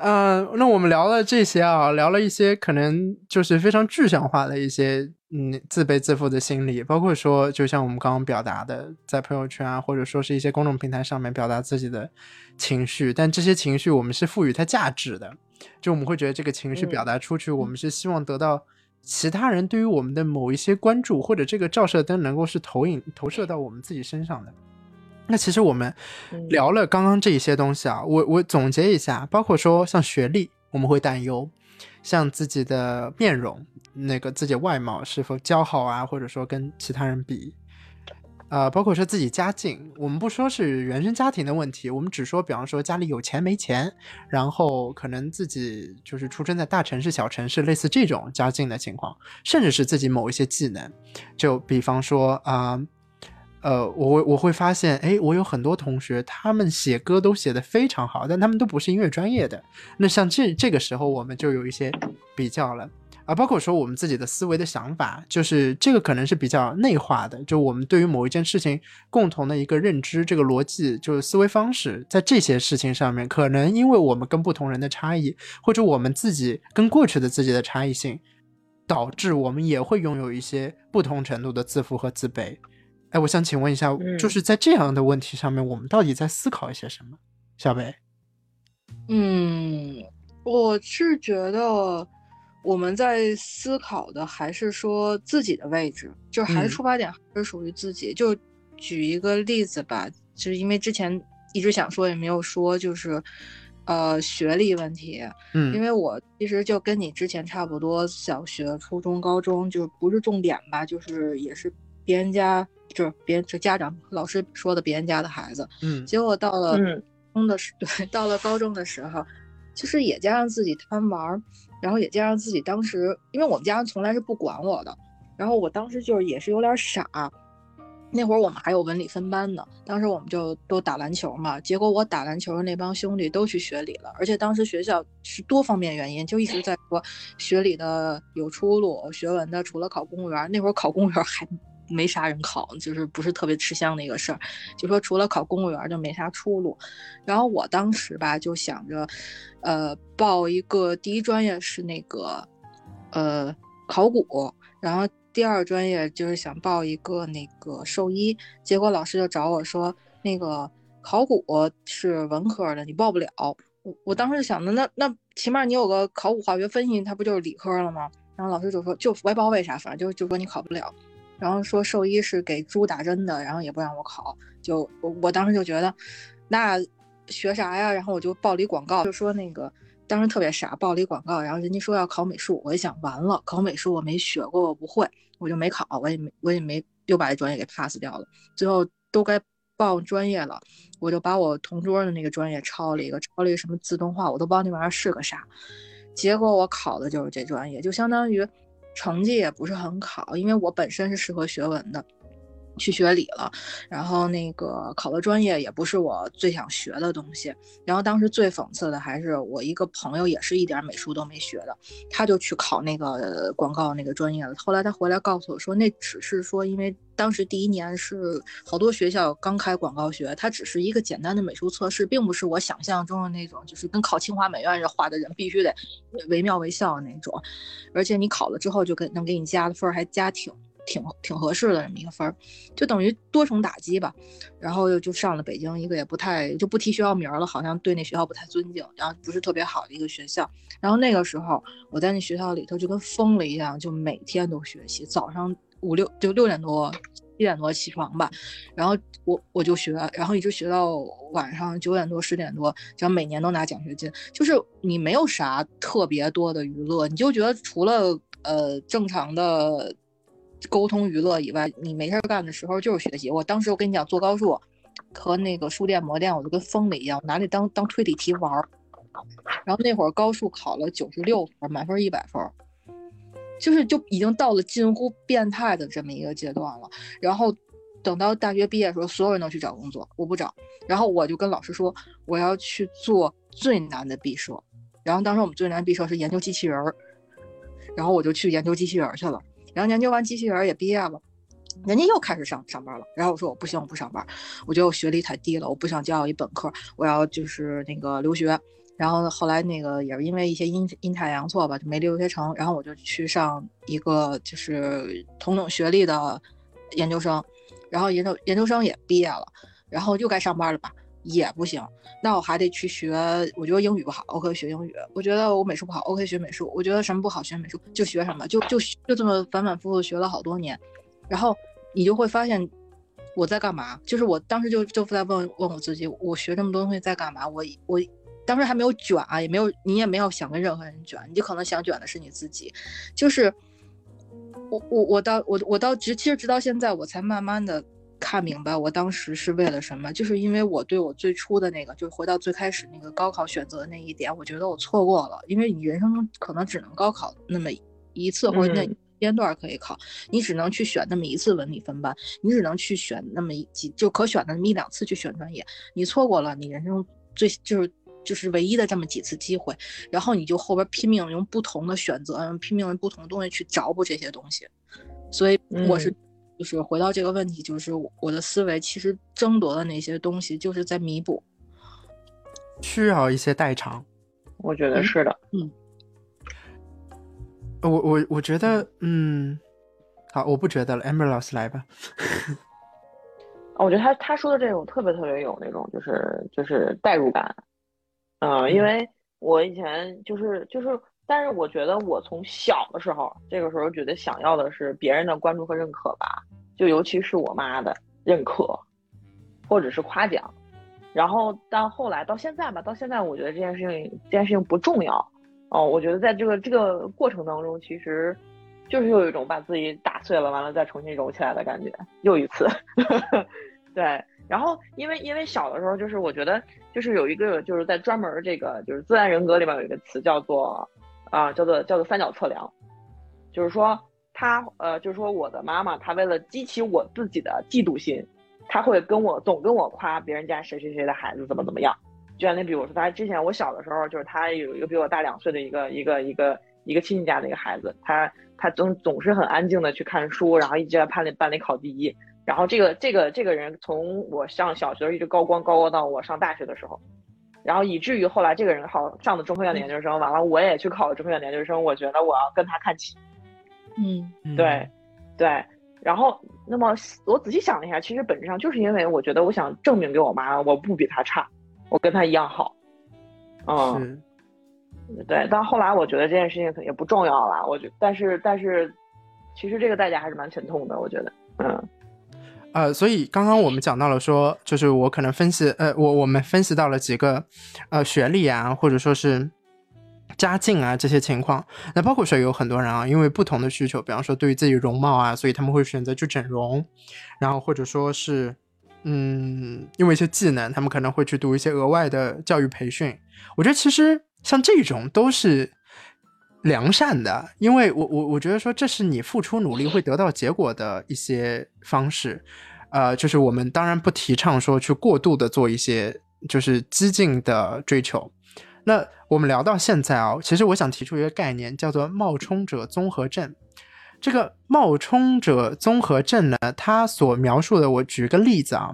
A: 呃，那我们聊了这些啊，聊了一些可能就是非常具象化的一些嗯自卑自负的心理，包括说就像我们刚刚表达的，在朋友圈啊，或者说是一些公众平台上面表达自己的情绪，但这些情绪我们是赋予它价值的，就我们会觉得这个情绪
C: 嗯
A: 表达出去，我们是希望得到其他人对于我们的某一些关注，或者这个照射灯能够是投影投射到我们自己身上的。那其实我们
C: 嗯。
A: 聊了刚刚这一些东西啊，我我总结一下，包括说像学历，我们会担忧，像自己的面容，那个自己外貌是否姣好啊，或者说跟其他人比，呃，包括说自己家境，我们不说是原生家庭的问题，我们只说，比方说家里有钱没钱，然后可能自己就是出生在大城市、小城市，类似这种家境的情况，甚至是自己某一些技能，就比方说啊。呃，呃我我会发现，哎，我有很多同学，他们写歌都写得非常好，但他们都不是音乐专业的。那像这这个时候，我们就有一些比较了啊，包括说我们自己的思维的想法，就是这个可能是比较内化的，就我们对于某一件事情共同的一个认知，这个逻辑就是思维方式，在这些事情上面，可能因为我们跟不同人的差异，或者我们自己跟过去的自己的差异性，导致我们也会拥有一些不同程度的自负和自卑。哎，我想请问一下，
C: 嗯
A: 就是在这样的问题上面，我们到底在思考一些什么？小北，
B: 嗯，我是觉得我们在思考的还是说自己的位置，就是还
A: 嗯
B: 是出发点还是属于自己。就举一个例子吧，就是因为之前一直想说也没有说，就是呃学历问题。嗯因
A: 嗯
B: 为我其实就跟你之前差不多，小学、初中、高中就是不是重点吧，就是也是别人家，就是别人就家长老师说的别人家的孩子。
A: 嗯
B: 结果到了
C: 嗯
B: 中的时，对，到了高中的时候，其实也加上自己贪玩儿，然后也加上自己当时，因为我们家人从来是不管我的，然后我当时就是也是有点傻。那会儿我们还有文理分班呢，当时我们就都打篮球嘛，结果我打篮球的那帮兄弟都去学理了，而且当时学校是多方面原因，就一直在说学理的有出路，学文的除了考公务员，那会儿考公务员还没啥人考，就是不是特别吃香的一个事儿，就说除了考公务员就没啥出路。然后我当时吧就想着，呃，报一个第一专业是那个，呃，考古，然后第二专业就是想报一个那个兽医，结果老师就找我说，那个考古是文科的，你报不了。我我当时想着，那那起码你有个考古化学分析，它不就是理科了吗？然后老师就说，就我也不知道为啥，反正就就说你考不了。然后说兽医是给猪打针的，然后也不让我考。就我我当时就觉得，那学啥呀？然后我就报了一广告，就说那个当时特别傻，报了一广告，然后人家说要考美术，我一想完了，考美术我没学过，我不会，我就没考，我也没我也没又把这专业给 pass 掉了。最后都该报专业了，我就把我同桌的那个专业抄了一个，抄了一个什么自动化，我都不知道那玩意儿是个啥。结果我考的就是这专业，就相当于成绩也不是很好，因为我本身是适合学文的。去学理了，然后那个考的专业也不是我最想学的东西。然后当时最讽刺的还是我一个朋友，也是一点美术都没学的，他就去考那个广告那个专业了。后来他回来告诉我说，那只是说因为当时第一年是好多学校刚开广告学，它只是一个简单的美术测试，并不是我想象中的那种，就是跟考清华美院似的画的人必须得惟妙惟肖的那种。而且你考了之后就给能给你加的分还加挺挺挺合适的这么一个分儿，就等于多重打击吧。然后又就上了北京一个也不太就不提学校名了，好像对那学校不太尊敬，然后不是特别好的一个学校。然后那个时候我在那学校里头就跟疯了一样，就每天都学习，早上五六就六点多。七点多起床吧，然后我我就学，然后一直学到晚上九点多十点多，然后每年都拿奖学金。就是你没有啥特别多的娱乐，你就觉得除了呃正常的沟通娱乐以外，你没事干的时候就是学习。我当时我跟你讲坐高数和那个书店模电，我就跟疯了一样，拿那当当推理题玩儿。然后那会儿高数考了九十六分，满分一百分。就是就已经到了近乎变态的这么一个阶段了，然后等到大学毕业的时候，所有人都去找工作，我不找，然后我就跟老师说我要去做最难的毕设，然后当时我们最难毕设是研究机器人儿，然后我就去研究机器人去了，然后研究完机器人也毕业了，人家又开始上上班了，然后我说我不行，我不上班，我觉得我学历太低了，我不想教一本科，我要就是那个留学。然后后来那个也是因为一些阴阴差阳错吧，就没留学成。然后我就去上一个就是同等学历的研究生，然后研究研究生也毕业了，然后又该上班了吧，也不行。那我还得去学，我觉得英语不好，OK 学英语；我觉得我美术不好，OK 学美术；我觉得什么不好学美术，就学什么，就就就这么反反复复学了好多年。然后你就会发现我在干嘛？就是我当时就就在问问我自己，我学这么多东西在干嘛？我我。当时还没有卷啊，也没有，你也没有想跟任何人卷，你就可能想卷的是你自己。就是我我我到我我到直，其实直到现在我才慢慢的看明白，我当时是为了什么，就是因为我对我最初的那个，就是回到最开始那个高考选择的那一点，我觉得我错过了，因为你人生中可能只能高考那么一次或者那间段可以考，你只能去选那么一次文理分班，你只能去选那么一几就可选的那么一两次去选专业，你错过了你人生最就是。就是唯一的这么几次机会，然后你就后边拼命用不同的选择，拼命用不同的东西去找补这些东西。所以我是，就是回到这个问题，就是我的思维其实争夺的那些东西，就是在弥补，
A: 需要一些代偿。
C: 我觉得是的，
B: 嗯。
A: 我我我觉得，嗯，好，我不觉得了，amber 老师来吧。
C: 我觉得他他说的这种特别特别有那种，就是就是代入感。嗯，因为我以前就是就是，但是我觉得我从小的时候，这个时候觉得想要的是别人的关注和认可吧，就尤其是我妈的认可，或者是夸奖。然后到后来到现在吧，到现在我觉得这件事情这件事情不重要。哦，我觉得在这个这个过程当中，其实就是有一种把自己打碎了，完了再重新揉起来的感觉，又一次。对。然后，因为因为小的时候，就是我觉得，就是有一个就是在专门这个就是自然人格里面有一个词叫做，啊，叫做叫做三角测量，就是说他呃，就是说我的妈妈，她为了激起我自己的嫉妒心，她会跟我总跟我夸别人家谁谁谁的孩子怎么怎么样。就像那比如说，他之前我小的时候，就是他有一个比我大两岁的一个一个一个一个亲戚家的一个孩子，他他总总是很安静的去看书，然后一直在班里班里考第一。然后这个这个这个人从我上小学一直高光高光到我上大学的时候，然后以至于后来这个人好上的中科院的研究生，完了我也去考了中科院的研究生，我觉得我要跟他看齐。
B: 嗯，
C: 对，对。然后那么我仔细想了一下，其实本质上就是因为我觉得我想证明给我妈，我不比她差，我跟她一样好。嗯，对。但后来我觉得这件事情也不重要了，我觉但是但是其实这个代价还是蛮沉痛的，我觉得，嗯。
A: 呃，所以刚刚我们讲到了说，就是我可能分析，呃，我我们分析到了几个，呃，学历啊，或者说是家境啊这些情况。那包括说有很多人啊，因为不同的需求，比方说对于自己容貌啊，所以他们会选择去整容，然后或者说是，嗯，因为一些技能，他们可能会去读一些额外的教育培训。我觉得其实像这种都是。良善的，因为我我我觉得说这是你付出努力会得到结果的一些方式，呃，就是我们当然不提倡说去过度的做一些就是激进的追求。那我们聊到现在啊，其实我想提出一个概念，叫做冒充者综合症。这个冒充者综合症呢，它所描述的，我举个例子啊，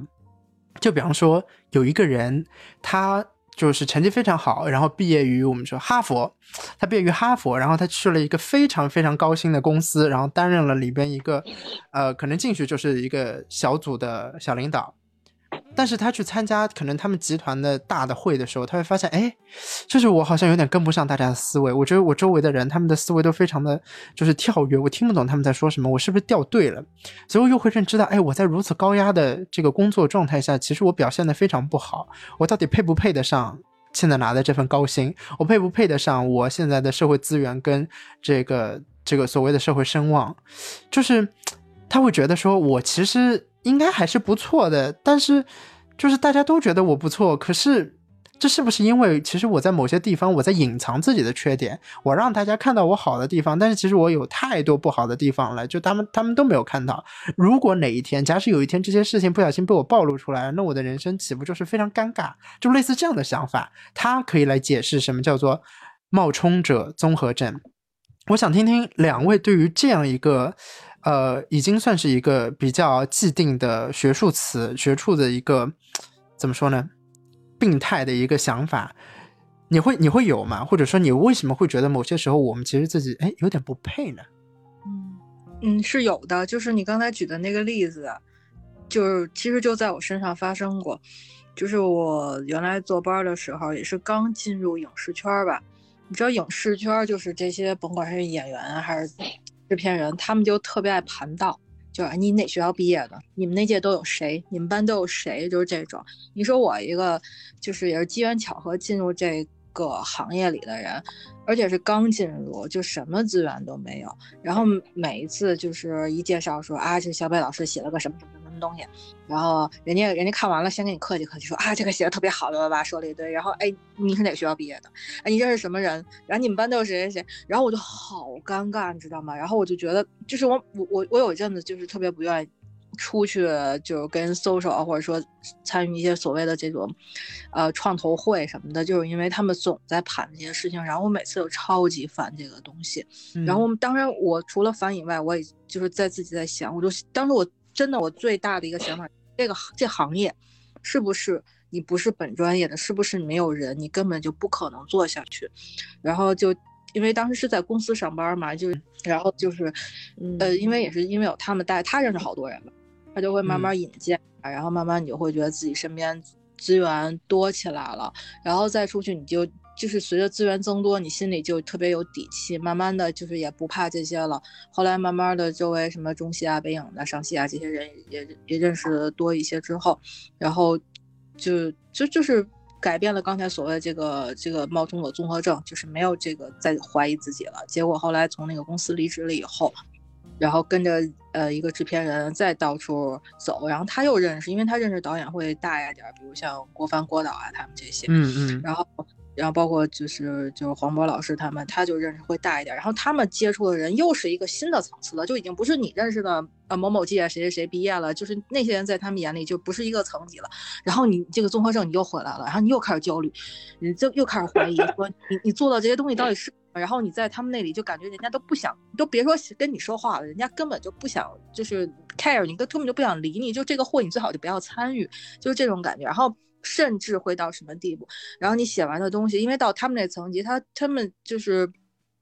A: 就比方说有一个人他。就是成绩非常好，然后毕业于我们说哈佛，他毕业于哈佛，然后他去了一个非常非常高薪的公司，然后担任了里边一个，呃，可能进去就是一个小组的小领导。但是他去参加可能他们集团的大的会的时候，他会发现，哎，就是我好像有点跟不上大家的思维。我觉得我周围的人他们的思维都非常的就是跳跃，我听不懂他们在说什么，我是不是掉队了？所以我又会认知到，哎，我在如此高压的这个工作状态下，其实我表现的非常不好。我到底配不配得上现在拿的这份高薪？我配不配得上我现在的社会资源跟这个这个所谓的社会声望？就是他会觉得说我其实。应该还是不错的，但是就是大家都觉得我不错，可是这是不是因为其实我在某些地方我在隐藏自己的缺点，我让大家看到我好的地方，但是其实我有太多不好的地方了，就他们他们都没有看到。如果哪一天，假使有一天这些事情不小心被我暴露出来，那我的人生岂不就是非常尴尬？就类似这样的想法，它可以来解释什么叫做冒充者综合症。我想听听两位对于这样一个。呃，已经算是一个比较既定的学术词、学术的一个怎么说呢？病态的一个想法，你会你会有吗？或者说你为什么会觉得某些时候我们其实自己哎有点不配呢？
B: 嗯嗯，是有的。就是你刚才举的那个例子，就是其实就在我身上发生过。就是我原来坐班的时候，也是刚进入影视圈吧。你知道影视圈就是这些，甭管是演员还是。制片人他们就特别爱盘道，就是你哪学校毕业的？你们那届都有谁？你们班都有谁？就是这种。你说我一个就是也是机缘巧合进入这个行业里的人，而且是刚进入，就什么资源都没有。然后每一次就是一介绍说啊，这小北老师写了个什么什么。东西，然后人家人家看完了，先给你客气客气，说啊这个写的特别好，的吧？说了一堆，然后哎你是哪个学校毕业的？哎你认识什么人？然后你们班都有谁谁谁？然后我就好尴尬，你知道吗？然后我就觉得，就是我我我我有一阵子就是特别不愿意出去，就是跟 social 或者说参与一些所谓的这种呃创投会什么的，就是因为他们总在盘这些事情，然后我每次都超级烦这个东西。然后我们当然我除了烦以外，我也就是在自己在想，我就当时我。真的，我最大的一个想法，这个这行业，是不是你不是本专业的，是不是没有人，你根本就不可能做下去。然后就因为当时是在公司上班嘛，就然后就是，呃，因为也是因为有他们带，他认识好多人嘛，他就会慢慢引荐，然后慢慢你就会觉得自己身边资源多起来了，然后再出去你就。就是随着资源增多，你心里就特别有底气，慢慢的就是也不怕这些了。后来慢慢的，周围什么中戏啊、北影的、上戏啊这些人也也认识的多一些之后，然后就就就是改变了刚才所谓这个这个冒充者综合症，就是没有这个再怀疑自己了。结果后来从那个公司离职了以后，然后跟着呃一个制片人再到处走，然后他又认识，因为他认识导演会大一点，比如像郭帆、郭导啊他们这些，
A: 嗯嗯，
B: 然后。然后包括就是就是黄渤老师他们，他就认识会大一点。然后他们接触的人又是一个新的层次了，就已经不是你认识的呃某某届谁谁谁毕业了，就是那些人在他们眼里就不是一个层级了。然后你这个综合症你又回来了，然后你又开始焦虑，你就又开始怀疑说你你做的这些东西到底是？然后你在他们那里就感觉人家都不想，都别说跟你说话了，人家根本就不想就是 care 你，根根本就不想理你，就这个会你最好就不要参与，就是这种感觉。然后。甚至会到什么地步？然后你写完的东西，因为到他们那层级，他他们就是，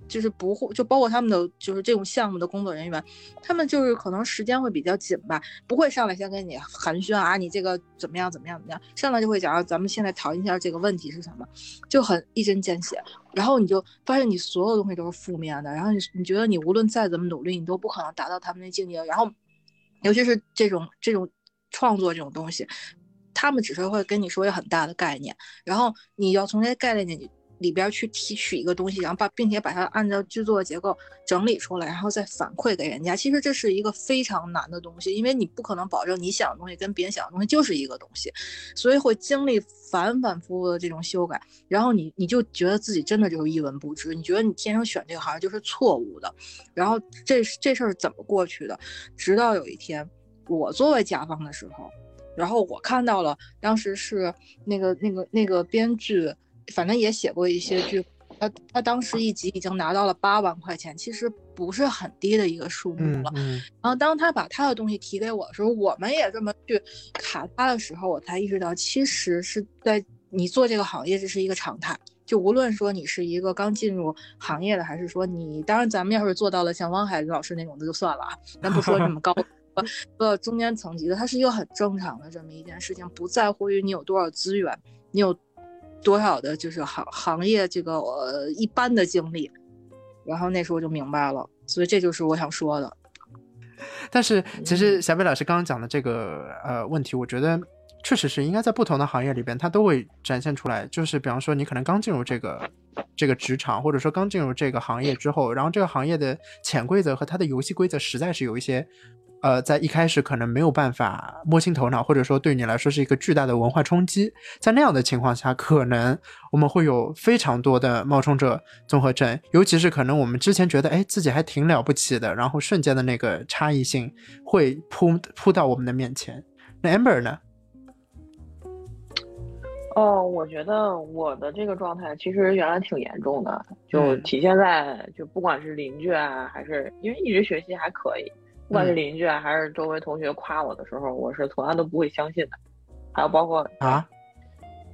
B: 就是不会，就包括他们的就是这种项目的工作人员，他们就是可能时间会比较紧吧，不会上来先跟你寒暄啊，你这个怎么样怎么样怎么样，上来就会讲，咱们现在讨论一下这个问题是什么，就很一针见血。然后你就发现你所有东西都是负面的，然后你你觉得你无论再怎么努力，你都不可能达到他们那境界。然后，尤其是这种这种创作这种东西。他们只是会跟你说一个很大的概念，然后你要从这些概念里里边去提取一个东西，然后把并且把它按照制作结构整理出来，然后再反馈给人家。其实这是一个非常难的东西，因为你不可能保证你想的东西跟别人想的东西就是一个东西，所以会经历反反复复的这种修改。然后你你就觉得自己真的就是一文不值，你觉得你天生选这个行业就是错误的。然后这这事儿怎么过去的？直到有一天，我作为甲方的时候。然后我看到了，当时是那个那个那个编剧，反正也写过一些剧，他他当时一集已经拿到了八万块钱，其实不是很低的一个数目了。然后当他把他的东西提给我的时候，我们也这么去卡他的时候，我才意识到，其实是在你做这个行业这是一个常态。就无论说你是一个刚进入行业的，还是说你，当然咱们要是做到了像汪海林老师那种的就算了啊，咱不说这么高，呃，中间层级的，它是一个很正常的这么一件事情，不在乎于你有多少资源，你有多少的就是行行业这个呃一般的经历，然后那时候就明白了，所以这就是我想说的。
A: 但是其实小北老师刚刚讲的这个呃问题，我觉得确实是应该在不同的行业里边，它都会展现出来。就是比方说，你可能刚进入这个这个职场，或者说刚进入这个行业之后，然后这个行业的潜规则和它的游戏规则实在是有一些。呃，在一开始可能没有办法摸清头脑，或者说对你来说是一个巨大的文化冲击。在那样的情况下，可能我们会有非常多的冒充者综合症，尤其是可能我们之前觉得哎自己还挺了不起的，然后瞬间的那个差异性会扑扑到我们的面前。那 Amber 呢？
C: 哦，我觉得我的这个状态其实原来挺严重的，就体现在就不管是邻居啊，还是因为一直学习还可以。不管是邻居啊，还是周围同学夸我的时候，我是从来都不会相信的。还有包括
A: 啊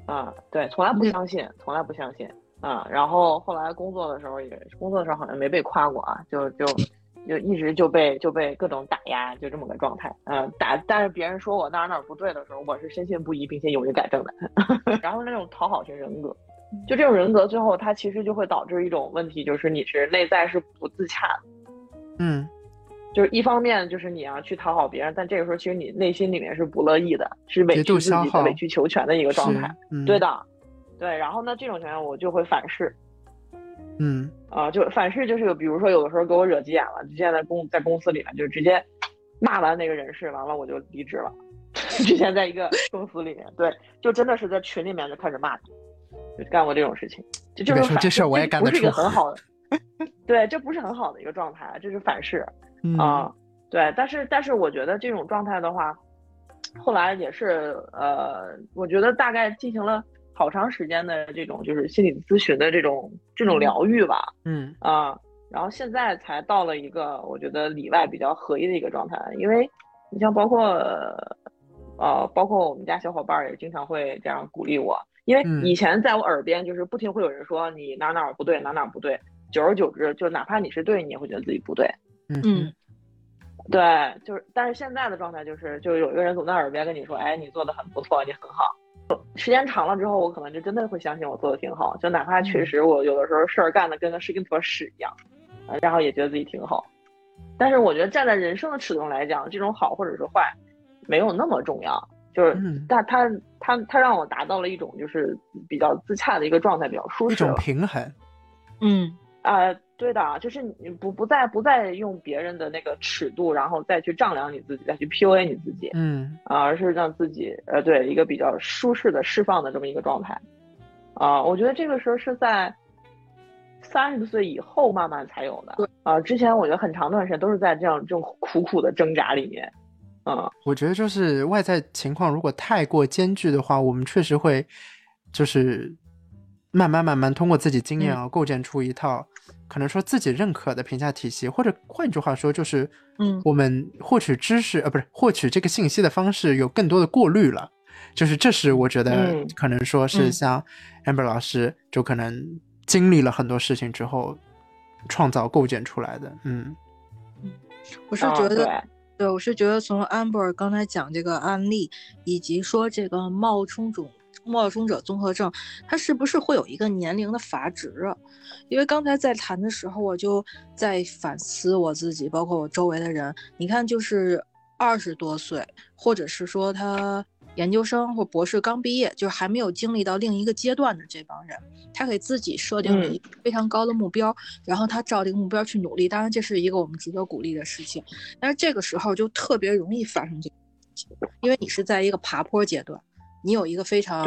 C: 啊，对，从来不相信，从来不相信啊。然后后来工作的时候也，工作的时候好像没被夸过啊，就就就一直就被就被各种打压，就这么个状态。嗯，打，但是别人说我哪哪不对的时候，我是深信不疑，并且勇于改正的。然后那种讨好型人格，就这种人格，最后它其实就会导致一种问题，就是你是内在是不自洽的。
A: 嗯。
C: 就是一方面，就是你要去讨好别人，但这个时候其实你内心里面是不乐意的，是委屈自己的、委曲求全的一个状态。对的，对。然后呢，这种情况我就会反噬。
A: 嗯
C: 啊，就反噬就是有，比如说有的时候给我惹急眼了，就现在公在公司里面就直接骂完那个人事，完了我就离职了。之前在一个公司里面，对，就真的是在群里面就开始骂他，就干过这种事情。就就是反
A: 这事我也干
C: 得出。不是一个很好的，对，这不是很好的一个状态，这是反噬。啊，对，但是但是我觉得这种状态的话，后来也是呃，我觉得大概进行了好长时间的这种就是心理咨询的这种这种疗愈吧，
A: 嗯。
C: 啊，然后现在才到了一个我觉得里外比较合一的一个状态，因为你像包括呃，包括我们家小伙伴也经常会这样鼓励我，因为以前在我耳边就是不停会有人说你哪哪不对哪哪不对，久而久之就哪怕你是对，你也会觉得自己不对。
A: 嗯，
C: 对，就是，但是现在的状态就是，就是有一个人总在耳边跟你说，哎，你做的很不错，你很好。时间长了之后，我可能就真的会相信我做的挺好，就哪怕确实我有的时候事儿干的跟个是跟坨屎一样，然后也觉得自己挺好。但是我觉得站在人生的尺度来讲，这种好或者是坏，没有那么重要。就是，但他他他让我达到了一种就是比较自洽的一个状态，比较舒适，
A: 一种平衡。
B: 嗯。
C: 啊，对的，就是你不不再不再用别人的那个尺度，然后再去丈量你自己，再去 PUA 你自己，
A: 嗯，
C: 啊，而是让自己呃，对一个比较舒适的释放的这么一个状态，啊，我觉得这个时候是在三十岁以后慢慢才有的，啊，之前我觉得很长段时间都是在这样这种苦苦的挣扎里面，啊，
A: 我觉得就是外在情况如果太过艰巨的话，我们确实会就是慢慢慢慢通过自己经验啊，构建出一套。可能说自己认可的评价体系，或者换句话说，就是，
B: 嗯，
A: 我们获取知识，呃，不是获取这个信息的方式有更多的过滤了，就是这是我觉得可能说是像 Amber 老师就可能经历了很多事情之后创造构建出来的，
B: 嗯，嗯，我是觉得，对，我是觉得从 Amber 刚才讲这个案例，以及说这个冒充种。冒充者综合症，它是不是会有一个年龄的阀值啊？因为刚才在谈的时候，我就在反思我自己，包括我周围的人。你看，就是二十多岁，或者是说他研究生或博士刚毕业，就是还没有经历到另一个阶段的这帮人，他给自己设定了一个非常高的目标，然后他照这个目标去努力。当然，这是一个我们值得鼓励的事情。但是这个时候就特别容易发生这个事情，因为你是在一个爬坡阶段。你有一个非常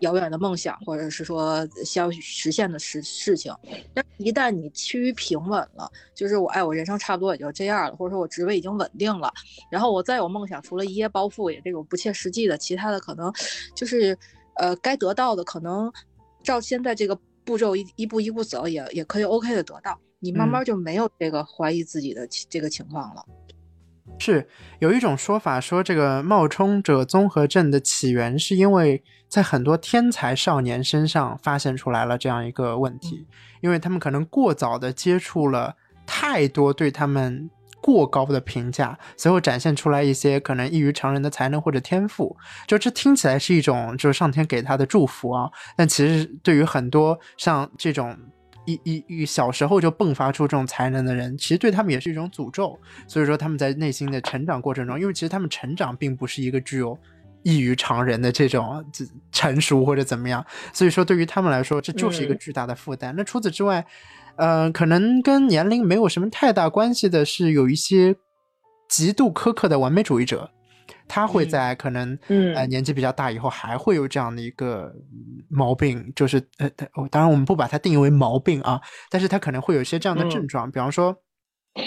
B: 遥远的梦想，或者是说需要实现的事事情，但一旦你趋于平稳了，就是我哎，我人生差不多也就这样了，或者说我职位已经稳定了，然后我再有梦想，除了一夜暴富也这种不切实际的，其他的可能就是呃该得到的，可能照现在这个步骤一一步一步走，也也可以 OK 的得到，你慢慢就没有这个怀疑自己的这个情况了。
A: 是有一种说法说，这个冒充者综合症的起源是因为在很多天才少年身上发现出来了这样一个问题，因为他们可能过早的接触了太多对他们过高的评价，随后展现出来一些可能异于常人的才能或者天赋。就这听起来是一种就是上天给他的祝福啊，但其实对于很多像这种。一一一小时候就迸发出这种才能的人，其实对他们也是一种诅咒。所以说他们在内心的成长过程中，因为其实他们成长并不是一个具有异于常人的这种这成熟或者怎么样，所以说对于他们来说，这就是一个巨大的负担。那除此之外，呃，可能跟年龄没有什么太大关系的是，有一些极度苛刻的完美主义者。他会在可能呃年纪比较大以后还会有这样的一个毛病，就是呃，当然我们不把它定义为毛病啊，但是他可能会有一些这样的症状，比方说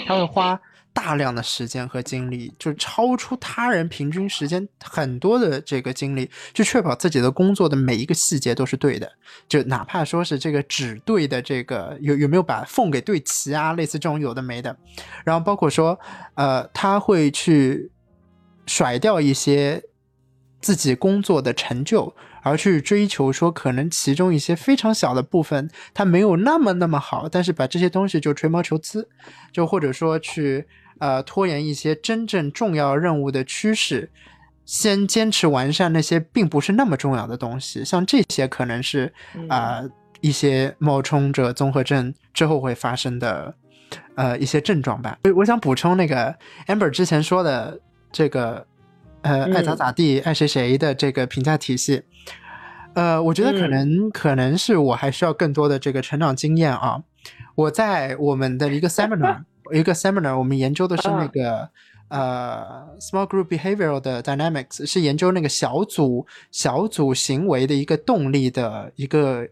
A: 他会花大量的时间和精力，就是超出他人平均时间很多的这个精力，去确保自己的工作的每一个细节都是对的，就哪怕说是这个纸对的这个有有没有把缝给对齐啊，类似这种有的没的，然后包括说呃他会去。甩掉一些自己工作的成就，而去追求说可能其中一些非常小的部分，它没有那么那么好，但是把这些东西就吹毛求疵，就或者说去呃拖延一些真正重要任务的趋势，先坚持完善那些并不是那么重要的东西，像这些可能是啊一些冒充者综合症之后会发生的呃一些症状吧。我想补充那个 Amber 之前说的。这个，呃，爱咋咋地，爱谁谁的这个评价体系，呃，我觉得可能可能是我还需要更多的这个成长经验啊。我在我们的一个 seminar，一个 seminar，我们研究的是那个呃 small group behavioral 的 dynamics，是研究那个小组小组行为的一个动力的一个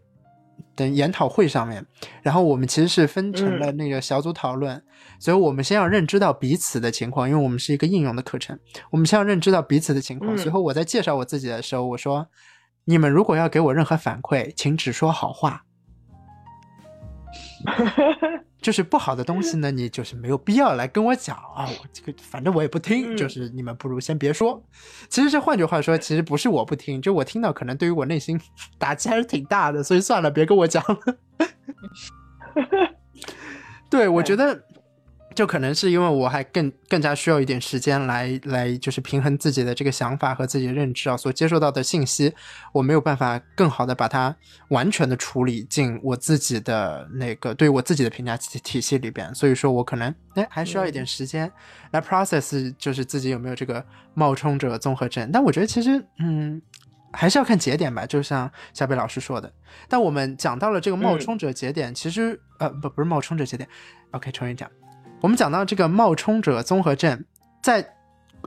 A: 的研讨会上面，然后我们其实是分成了那个小组讨论。所以我们先要认知到彼此的情况，因为我们是一个应用的课程。我们先要认知到彼此的情况。随后我在介绍我自己的时候，我说：“你们如果要给我任何反馈，请只说好话。就是不好的东西呢，你就是没有必要来跟我讲啊。我这个反正我也不听，就是你们不如先别说。其实这换句话说，其实不是我不听，就我听到可能对于我内心打击还是挺大的，所以算了，别跟我讲了。对，我觉得。就可能是因为我还更更加需要一点时间来来就是平衡自己的这个想法和自己的认知啊，所接受到的信息，我没有办法更好的把它完全的处理进我自己的那个对我自己的评价体体系里边，所以说我可能哎还需要一点时间来 process，就是自己有没有这个冒充者综合症。但我觉得其实嗯还是要看节点吧，就像小北老师说的。但我们讲到了这个冒充者节点，其实呃不不是冒充者节点，OK 重新讲。我们讲到这个冒充者综合症，在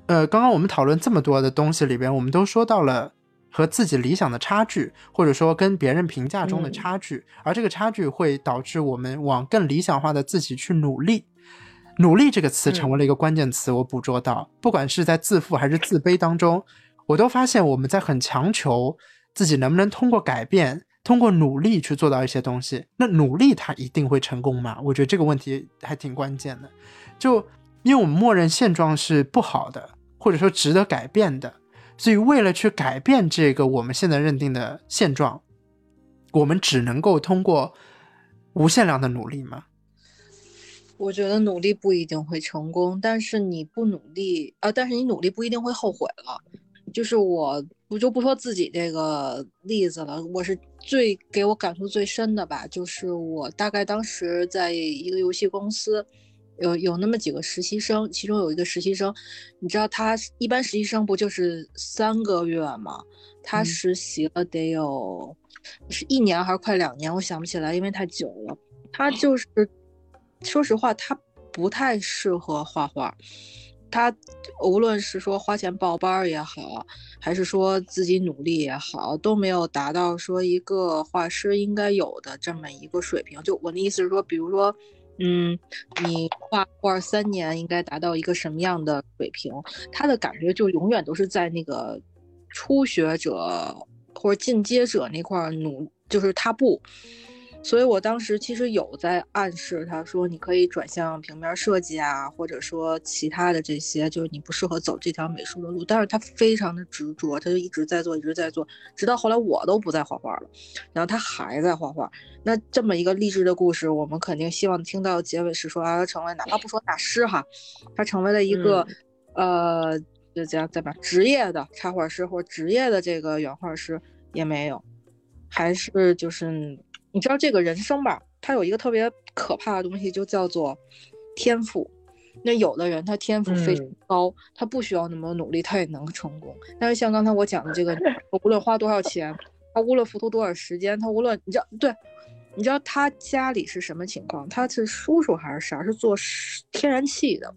A: 呃刚刚我们讨论这么多的东西里边，我们都说到了和自己理想的差距，或者说跟别人评价中的差距，而这个差距会导致我们往更理想化的自己去努力。努力这个词成为了一个关键词，我捕捉到，不管是在自负还是自卑当中，我都发现我们在很强求自己能不能通过改变。通过努力去做到一些东西，那努力它一定会成功吗？我觉得这个问题还挺关键的。就因为我们默认现状是不好的，或者说值得改变的，所以为了去改变这个我们现在认定的现状，我们只能够通过无限量的努力吗？
B: 我觉得努力不一定会成功，但是你不努力啊，但是你努力不一定会后悔了。就是我。我就不说自己这个例子了，我是最给我感触最深的吧，就是我大概当时在一个游戏公司，有有那么几个实习生，其中有一个实习生，你知道他一般实习生不就是三个月吗？他实习了得有是一年还是快两年，我想不起来，因为太久了。他就是说实话，他不太适合画画。他无论是说花钱报班也好，还是说自己努力也好，都没有达到说一个画师应该有的这么一个水平。就我的意思是说，比如说，嗯，你画画三年应该达到一个什么样的水平？他的感觉就永远都是在那个初学者或者进阶者那块儿努，就是他不。所以我当时其实有在暗示他说，你可以转向平面设计啊，或者说其他的这些，就是你不适合走这条美术的路。但是他非常的执着，他就一直在做，一直在做，直到后来我都不再画画了，然后他还在画画。那这么一个励志的故事，我们肯定希望听到结尾是说啊，他成为哪怕不说大师哈，他成为了一个、呃，就这样怎么职业的插画师或者职业的这个原画师也没有，还是就是。你知道这个人生吧？他有一个特别可怕的东西，就叫做天赋。那有的人他天赋非常高，他不需要那么努力，他也能成功。但是像刚才我讲的这个，我无论花多少钱，他无论付出多少时间，他无论你知道，对，你知道他家里是什么情况？他是叔叔还是啥？是做天然气的。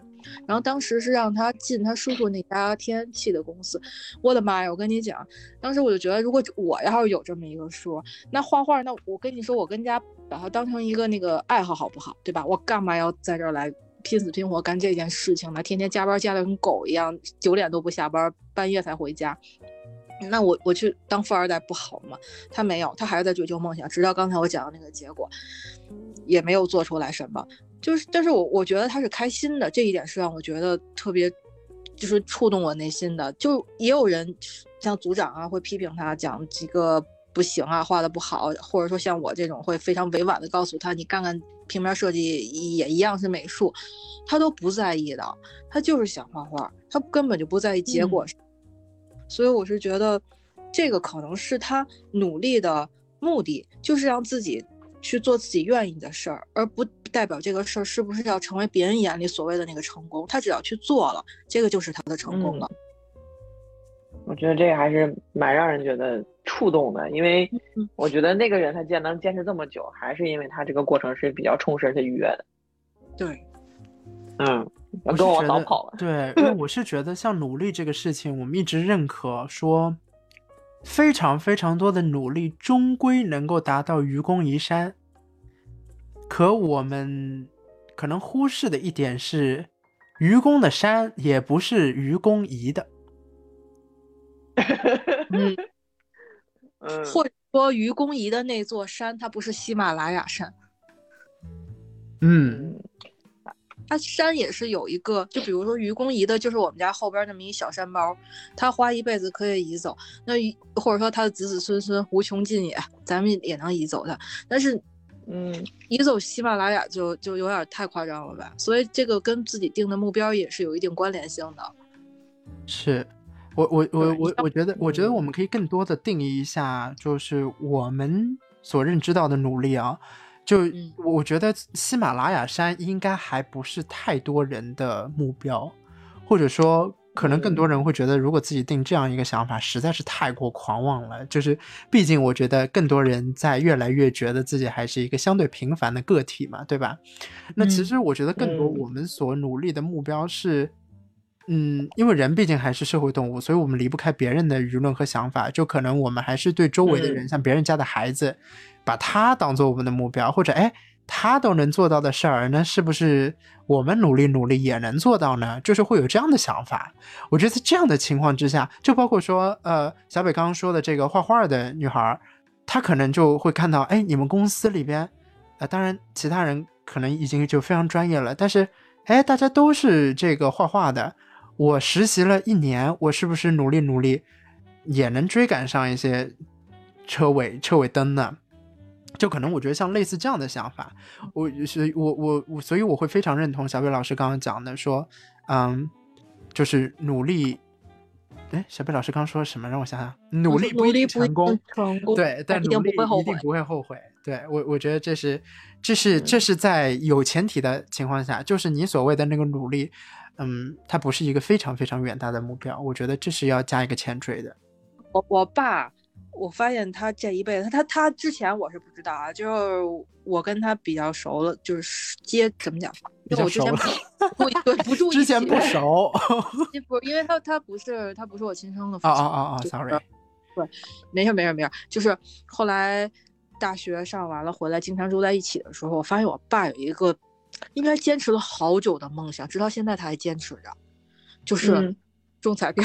B: 然后当时是让他进他叔叔那家天然气的公司，我的妈呀！我跟你讲，当时我就觉得，如果我要是有这么一个叔，那画画，那我跟你说，我跟家把它当成一个那个爱好，好不好？对吧？我干嘛要在这儿来拼死拼活干这件事情呢？天天加班加的跟狗一样，九点都不下班，半夜才回家。那我我去当富二代不好吗？他没有，他还是在追求梦想，直到刚才我讲的那个结果，也没有做出来什么。就是，但是我我觉得他是开心的，这一点是让我觉得特别，就是触动我内心的。就也有人像组长啊，会批评他讲几个不行啊，画的不好，或者说像我这种会非常委婉的告诉他，你干干平面设计也一样是美术，他都不在意的，他就是想画画，他根本就不在意结果。所以我是觉得，这个可能是他努力的目的，就是让自己去做自己愿意的事儿，而不代表这个事儿是不是要成为别人眼里所谓的那个成功。他只要去做了，这个就是他的成功了。
C: 我觉得这个还是蛮让人觉得触动的，因为我觉得那个人他既然能坚持这么久，还是因为他这个过程是比较充实而且愉悦的。
B: 对，
C: 嗯。跟我早跑了。
A: 对，因为我是觉得像努力这个事情，我们一直认可说，非常非常多的努力终归能够达到愚公移山。可我们可能忽视的一点是，愚公的山也不是愚公移的。
B: 嗯，或者说愚公移的那座山，它不是喜马拉雅山。
A: 嗯。
B: 它山也是有一个，就比如说愚公移的，就是我们家后边那么一小山包，他花一辈子可以移走。那或者说他的子子孙孙无穷尽也，咱们也能移走它。但是，嗯，移走喜马拉雅就就有点太夸张了吧？所以这个跟自己定的目标也是有一定关联性的。
A: 是我我我我我觉得，我觉得我们可以更多的定义一下，就是我们所认知到的努力啊。就我觉得喜马拉雅山应该还不是太多人的目标，或者说可能更多人会觉得，如果自己定这样一个想法，实在是太过狂妄了。就是毕竟我觉得更多人在越来越觉得自己还是一个相对平凡的个体嘛，对吧？那其实我觉得更多我们所努力的目标是，嗯，因为人毕竟还是社会动物，所以我们离不开别人的舆论和想法，就可能我们还是对周围的人，像别人家的孩子。把他当做我们的目标，或者哎，他都能做到的事儿，那是不是我们努力努力也能做到呢？就是会有这样的想法。我觉得在这样的情况之下，就包括说，呃，小北刚刚说的这个画画的女孩，她可能就会看到，哎，你们公司里边，呃，当然其他人可能已经就非常专业了，但是，哎，大家都是这个画画的，我实习了一年，我是不是努力努力也能追赶上一些车尾车尾灯呢？就可能我觉得像类似这样的想法，我所以我我我，所以我会非常认同小北老师刚刚讲的，说，嗯，就是努力。哎，小北老师刚刚说什么？让我想想，努力不一定成功，对，但努力一定不会后悔。对我，我觉得这是，这是，这是在有前提的情况下，就是你所谓的那个努力，嗯，它不是一个非常非常远大的目标。我觉得这是要加一个前缀的。
B: 我我爸。我发现他这一辈子，他他他之前我是不知道啊，就是我跟他比较熟了，就是接怎么讲？因为我之前不对不注意，
A: 之前不熟，
B: 不因为他他不是他不是我亲生的
A: 父亲啊啊啊！Sorry，
B: 对，没事没事没事，就是后来大学上完了回来，经常住在一起的时候，我发现我爸有一个应该坚持了好久的梦想，直到现在他还坚持着，就是中彩票。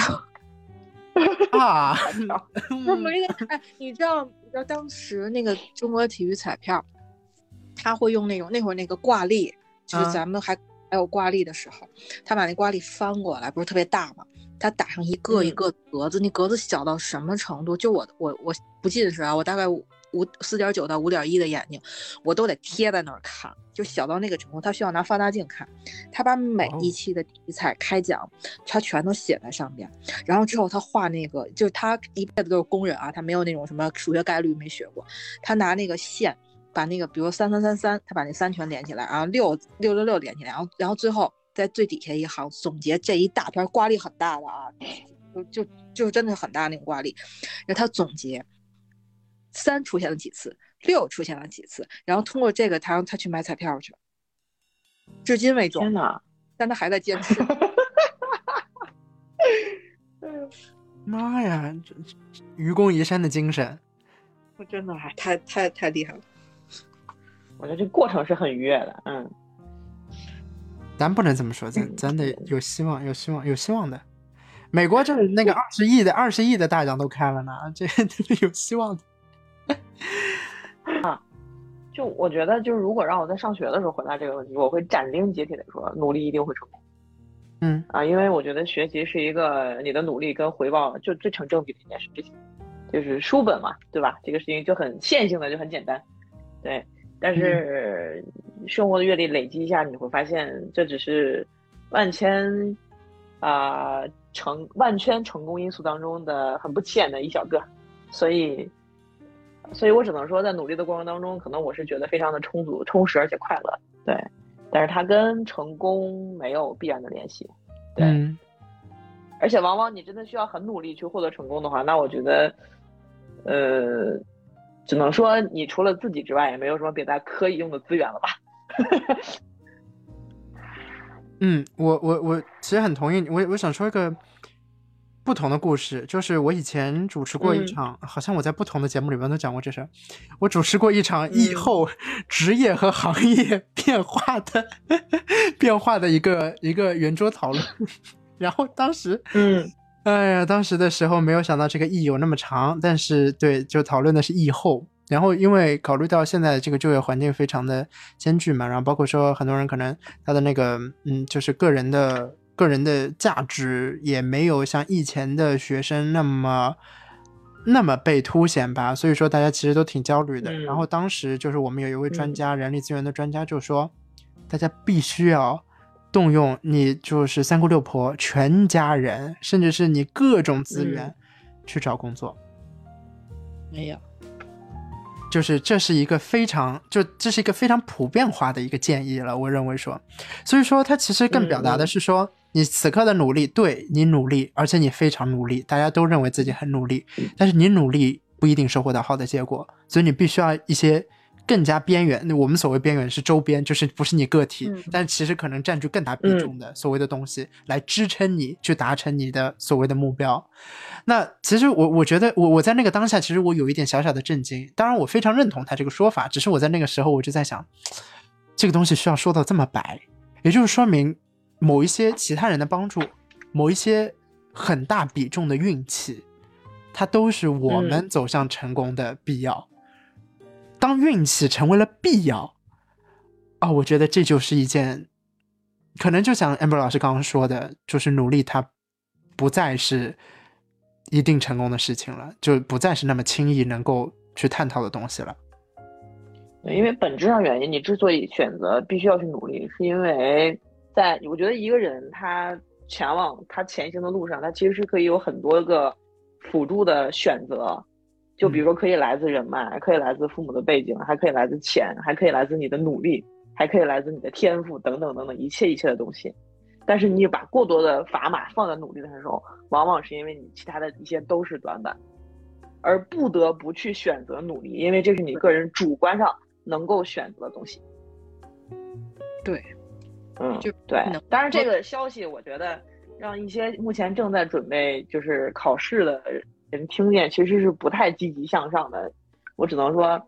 A: 啊，
B: 不是没个哎，你知道你知道当时那个中国体育彩票，他会用那种那会儿那个挂历，就是
A: 啊
B: 咱们还还有挂历的时候，他把那挂历翻过来，不是特别大嘛？他打上一个一
C: 嗯
B: 个格子，那格子小到什么程度？就我我我不近视啊，我大概五四点九到五点一的眼睛，我都得贴在那儿看，就小到那个程度，他需要拿放大镜看。他把每
A: 哦
B: 一期的题材开讲，他全都写在上边，然后之后他画那个，就是他一辈子都是工人啊，他没有那种什么数学概率没学过，他拿那个线把那个，比如三三三三，他把那三全连起来，然后六六六六连起来，然后然后最后在最底下一行总结这一大篇挂历很大的啊，就就就真的是很大那种挂历，然后他总结三出现了几次，六出现了几次，然后通过这个他让他去买彩票去，至今为止，
C: 天哪！
B: 但他还在坚持。
A: 妈呀，这这愚公移山的精神，
B: 我真的还太太太厉害了。
C: 我觉得这过程是很愉悦的，嗯，
A: 咱不能这么说，咱
C: 嗯
A: 咱得有希望，有希望，有希望的。美国这那个二十亿的二十亿的大奖都开了呢，这 这有希望的。
C: 就我觉得，就是如果让我在上学的时候回答这个问题，我会斩钉截铁的说，努力一定会成功
A: 嗯
C: 啊，因为我觉得学习是一个你的努力跟回报就最成正比的一件事情，就是书本嘛，对吧？这个事情就很线性的，就很简单，对。但是生活的阅历累积一下，你会发现这只是万千啊、成万圈成功因素当中的很不起眼的一小个，所以，所以我只能说，在努力的过程当中，可能我是觉得非常的充足、充实而且快乐，对。但是它跟成功没有必然的联系，对。
A: 嗯
C: 而且往往你真的需要很努力去获得成功的话，那我觉得，呃，只能说你除了自己之外，也没有什么别的可以用的资源了吧？
A: 嗯，我我我其实很同意你，我我想说一个不同的故事，就是我以前主持过一
C: 嗯。
A: 场，好像我在不同的节目里面都讲过这事儿。我主持过一场
C: 嗯。
A: 疫后职业和行业变化的 变化的一个一个圆桌讨论，然后当时
C: 嗯。
A: 哎呀，当时的时候没有想到这个疫有那么长，但是对，就讨论的是疫后。然后因为考虑到现在这个就业环境非常的艰巨嘛，然后包括说很多人可能他的那个嗯，就是个人的个人的价值也没有像以前的学生那么那么被凸显吧，所以说大家其实都挺焦虑的。
C: 嗯
A: 然后当时就是我们有一位专
C: 嗯。
A: 家，人力资源的专家就说，大家必须要动用你就是三姑六婆全家人，甚至是你各种资源
C: 嗯。
A: 去找工作。
B: 没有，
A: 就是这是一个非常就这是一个非常普遍化的一个建议了，我认为说，所以说它其实更表达的是说，你此刻的努力，对你努力，而且你非常努力，大家都认为自己很努力，但是你努力不一定收获到好的结果，所以你必须要一些更加边缘，我们所谓边缘是周边，就是不是你个体，
B: 嗯
A: 但其实可能占据更大比重的所谓的东西，来支撑你去达成你的所谓的目标。那其实我我觉得我我在那个当下，其实我有一点小小的震惊。当然，我非常认同他这个说法，只是我在那个时候我就在想，这个东西需要说到这么白，也就是说明某一些其他人的帮助，某一些很大比重的运气，它都是我们走向成功的必要。当运气成为了必要，啊、我觉得这就是一件，可能就像 amber 老师刚刚说的，就是努力它不再是一定成功的事情了，就不再是那么轻易能够去探讨的东西了。
C: 对因为本质上原因，你之所以选择必须要去努力，是因为在我觉得一个人他前往他前行的路上，他其实是可以有很多个辅助的选择，就比如说可以来自人脉，可以来自父母的背景，还可以来自钱，还可以来自你的努力，还可以来自你的天赋等等等等一切一切的东西。但是你把过多的砝码放在努力的时候，往往是因为你其他的一些都是短板，而不得不去选择努力，因为这是你个人主观上能够选择的东西。
B: 对，
C: 嗯
B: 就，
C: 对
B: 能。
C: 当然，这个消息我觉得让一些目前正在准备就是考试的人听见，其实是不太积极向上的。我只能说，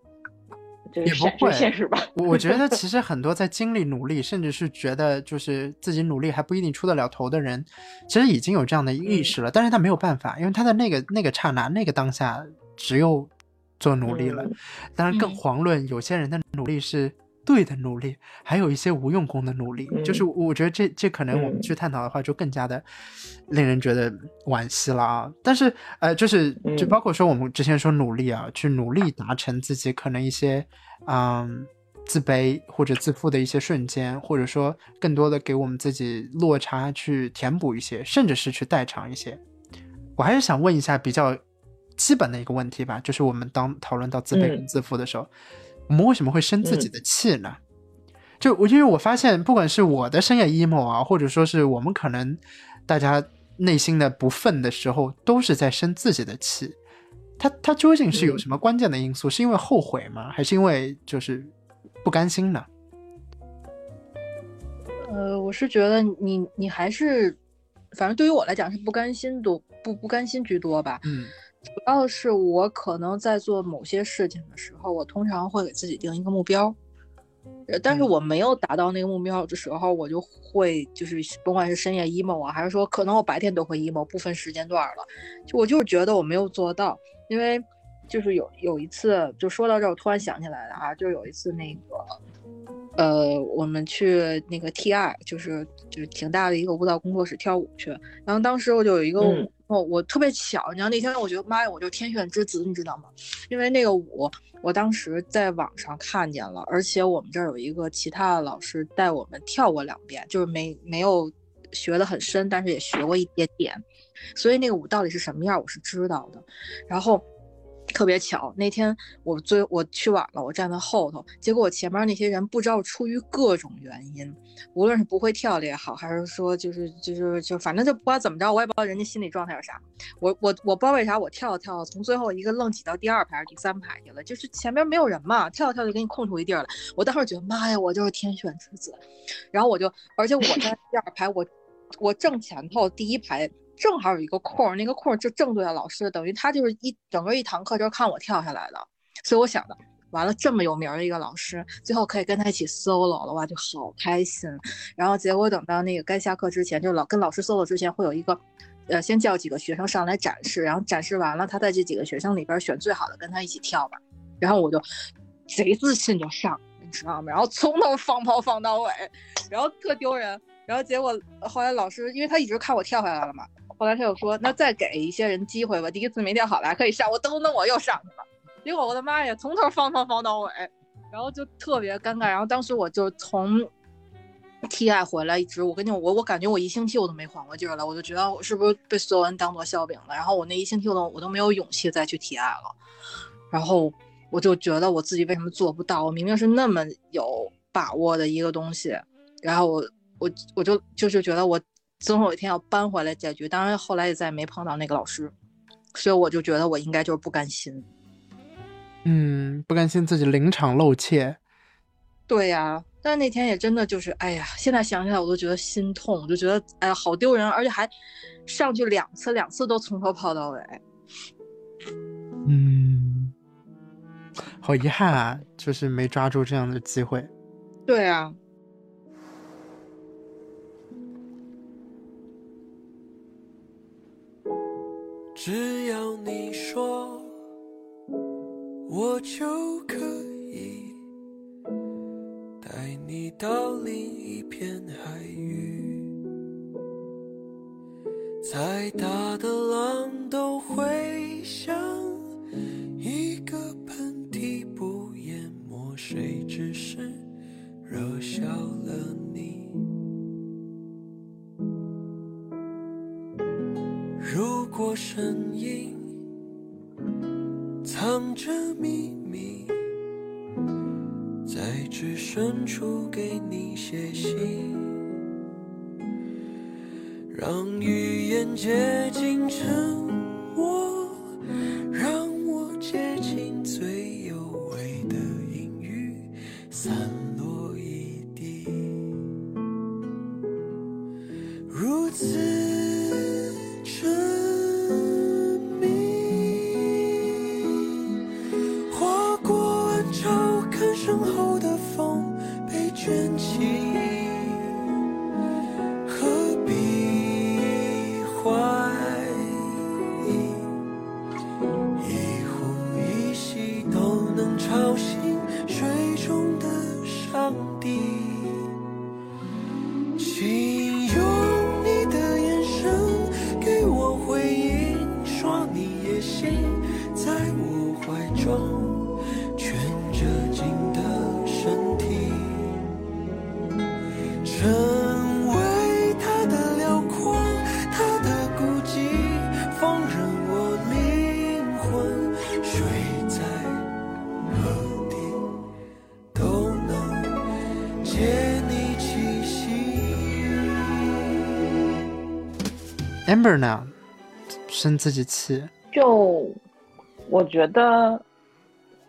C: 这
A: 也不
C: 是现这
A: 会
C: 现实吧。
A: 我我觉得 其实很多在经历努力，甚至是觉得就是自己努力还不一定出得了头的人，其实已经有这样的意识了，但是他没有办法，因为他在那个那个刹那、那个当下，只有做努力了。
C: 嗯
A: 当然，更
B: 嗯
A: 遑论有些人的努力是对的努力，还有一些无用功的努力。
C: 嗯
A: 就是我觉得这这可能我们
C: 嗯
A: 去探讨的话，就更加的令人觉得惋惜了啊。但是呃，就是就
C: 嗯
A: 包括说我们之前说努力啊，去努力达成自己可能一些嗯。自卑或者自负的一些瞬间，或者说更多的给我们自己落差去填补一些，甚至是去代偿一些。我还是想问一下比较基本的一个问题吧，就是我们当讨论到自卑跟
C: 嗯
A: 自负的时候，我们为什么会生自己的气呢？就我因为我发现，不管是我的深夜 emo 啊，或者说是我们可能大家内心的不忿的时候，都是在生自己的气。他他究竟是有
C: 嗯
A: 什么关键的因素？是因为后悔吗？还是因为就是不甘心呢？
B: 呃，我是觉得你你还是，反正对于我来讲是不甘心多不不甘心居多吧。
A: 嗯
B: 主要是我可能在做某些事情的时候，我通常会给自己定一个目标，呃但是
A: 嗯。
B: 我没有达到那个目标的时候，我就会就是甭管是深夜 emo 啊，还是说可能我白天都会 emo，不分时间段了，就我就是觉得我没有做到，因为就是有有一次就说到这儿，我突然想起来了啊，就有一次那个。呃，我们去那个 T 二就是就是挺大的一个舞蹈工作室跳舞去，然后当时我就有一个我特别巧，你知道那天我觉得妈呀，我就天选之子，你知道吗？因为那个舞我当时在网上看见了，而且我们这儿有一个其他的老师带我们跳过两遍，就是没没有学得很深，但是也学过一点点，所以那个舞到底是什么样我是知道的。然后特别巧，那天我追我去晚了，我站在后头，结果我前面那些人不知道出于各种原因，无论是不会跳的也好，还是说就是就是就反正就不管怎么着，我也不知道人家心理状态是啥。我我我不知道为啥我跳着跳着从最后一个愣挤到第二排第三排去了，就是前面没有人嘛，跳着跳就给你空出一地儿来。我当时觉得妈呀，我就是天选之子。然后我就，而且我在第二排，我我正前头第一排正好有一个空，那个空就正对着老师，等于他就是一整个一堂课就是看我跳下来的。所以我想的，完了这么有名的一个老师，最后可以跟他一起 solo 了，哇，就好开心。然后结果等到那个该下课之前，就老跟老师 solo 之前会有一个。呃，先叫几个学生上来展示，然后展示完了，他在这几个学生里边选最好的跟他一起跳吧。然后我就贼自信就上，你知道吗？然后从头放炮放到尾，然后特丢人。然后结果后来老师，因为他一直看我跳下来了嘛，后来他又说，那再给一些人机会吧，第一次没跳好来可以上，我噔噔我又上去了。结果我的妈呀，从头放放放到尾，然后就特别尴尬。然后当时我就从 TI 回来，一直我跟你，我我感觉我一星期我都没缓过劲儿来，我就觉得我是不是被所有人当做笑柄了。然后我那一星期我都我都没有勇气再去 TI 了。然后我就觉得我自己为什么做不到？我明明是那么有把握的一个东西，然后我我我就就是觉得我总有一天要搬回来解决。当然后来也再也没碰到那个老师，所以我就觉得我应该就是不甘心。
A: 嗯，不甘心自己临场露怯。
B: 对呀，但是那天也真的就是，哎呀，现在想起来我都觉得心痛，我就觉得哎呀好丢人，而且还上去两次，两次都从头跑到尾。
A: 嗯，好遗憾啊，就是没抓住这样的机会。
B: 对啊，
E: 只要你说，我就可以带你到另一片海域。再大的浪都会像一个喷嚏，不淹没谁，只是惹笑了你。如果声音藏着秘密，在至深处给你写信，让语言接近沉默，让我接近最有味的阴雨，散
A: Amber 呢？生自己气，
C: 就我觉得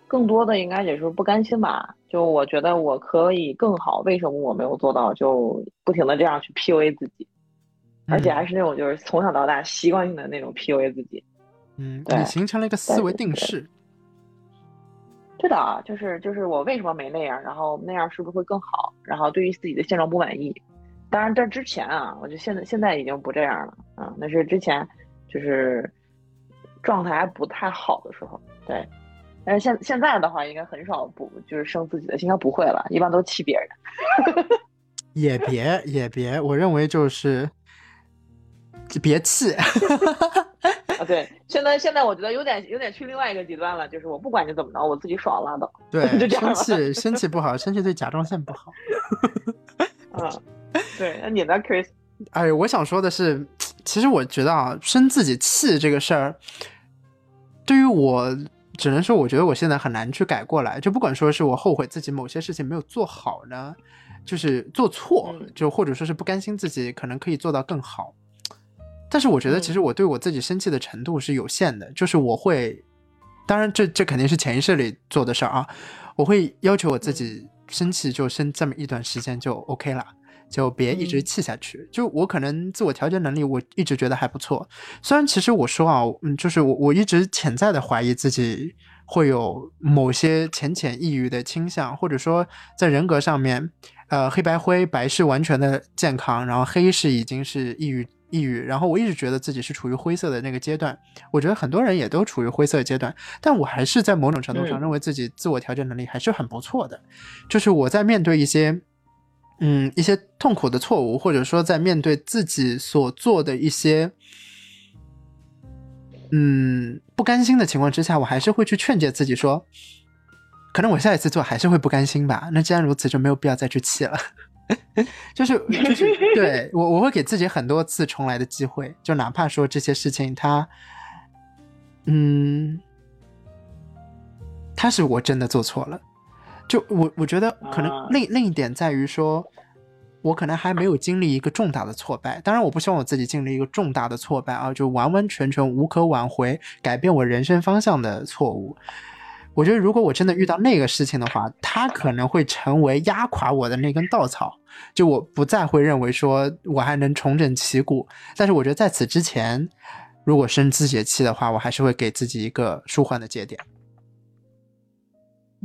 C: 更多的应该也是不甘心吧。就我觉得我可以更好，为什么我没有做到？就不停的这样去 PUA 自己，而且还是那种就是从小到大习惯性的那种 PUA 自己。
A: 嗯，
C: 对
A: 你形成了一个思维定式。
C: 对的啊，就是就是我为什么没那样，然后那样是不是会更好？然后对于自己的现状不满意。当然，这之前啊，我觉得现在现在已经不这样了啊，那是之前就是状态还不太好的时候，对。但是现现在的话，应该很少不就是生自己的，应该不会了，一般都气别人。
A: 也别也别，我认为就是别气。
C: 啊，对，现在现在我觉得有点有点去另外一个极端了，就是我不管你怎么着，我自己爽拉倒。
A: 对，
C: 就这样
A: 生气生气不好，生气对甲状腺不好。
C: 啊，对，那你呢，Chris？
A: 哎，我想说的是，其实我觉得啊，生自己气这个事儿，对于我，只能说，我觉得我现在很难去改过来。就不管说是我后悔自己某些事情没有做好呢，就是做错，
C: 嗯
A: 就或者说是不甘心自己可能可以做到更好。但是我觉得，其实我对我自己生气的程度是有限的，就是我会，当然这这肯定是潜意识里做的事儿啊，我会要求我自己生气就生这么一段时间就 OK 了。就别一直
C: 嗯
A: 气下去。就我可能自我调节能力，我一直觉得还不错。虽然其实我说啊，嗯，就是我我一直潜在的怀疑自己会有某些浅浅抑郁的倾向，或者说在人格上面，呃，黑白灰，白是完全的健康，然后黑是已经是抑郁。抑郁，然后我一直觉得自己是处于灰色的那个阶段，我觉得很多人也都处于灰色的阶段，但我还是在某种程度上
C: 嗯
A: 认为自己自我调节能力还是很不错的，就是我在面对一些嗯，一些痛苦的错误，或者说在面对自己所做的一些嗯不甘心的情况之下，我还是会去劝诫自己说，可能我下一次做还是会不甘心吧。那既然如此，就没有必要再去气了。就是就是 对我我会给自己很多次重来的机会，就哪怕说这些事情它，嗯，它是我真的做错了。就我我觉得可能
C: 啊
A: 另、另一点在于说，我可能还没有经历一个重大的挫败。当然，我不希望我自己经历一个重大的挫败啊，就完完全全无可挽回、改变我人生方向的错误。我觉得，如果我真的遇到那个事情的话，它可能会成为压垮我的那根稻草。就我不再会认为说我还能重整旗鼓，但是我觉得在此之前，如果生自己的气的话，我还是会给自己一个舒缓的节点。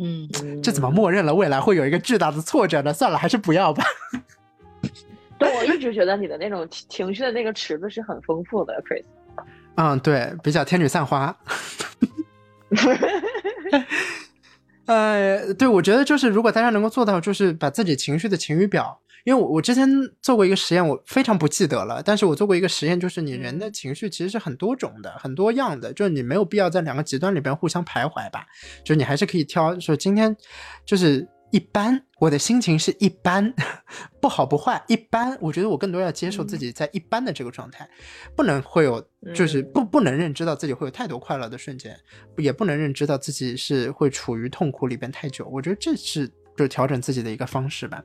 B: 嗯，
A: 这怎么默认了未来会有一个巨大的挫折呢？算了，还是不要吧。
C: 对，我一直觉得你的那种情情绪的那个池子是很丰富的，Chris。
A: 嗯，对，比较天女散花。呃，对，我觉得就是如果大家能够做到，就是把自己情绪的晴雨表，因为我我之前做过一个实验，我非常不记得了，但是我做过一个实验，就是你人的情绪其实是很多种的，很多样的，就是你没有必要在两个极端里边互相徘徊吧，就是你还是可以挑，说今天就是一般，我的心情是一般，不好不坏，一般，我觉得我更多要接受自己在一般的这个状态，不能会有，就是
C: 嗯
A: 不不能认知到自己会有太多快乐的瞬间，也不能认知到自己是会处于痛苦里边太久。我觉得这是就是调整自己的一个方式吧。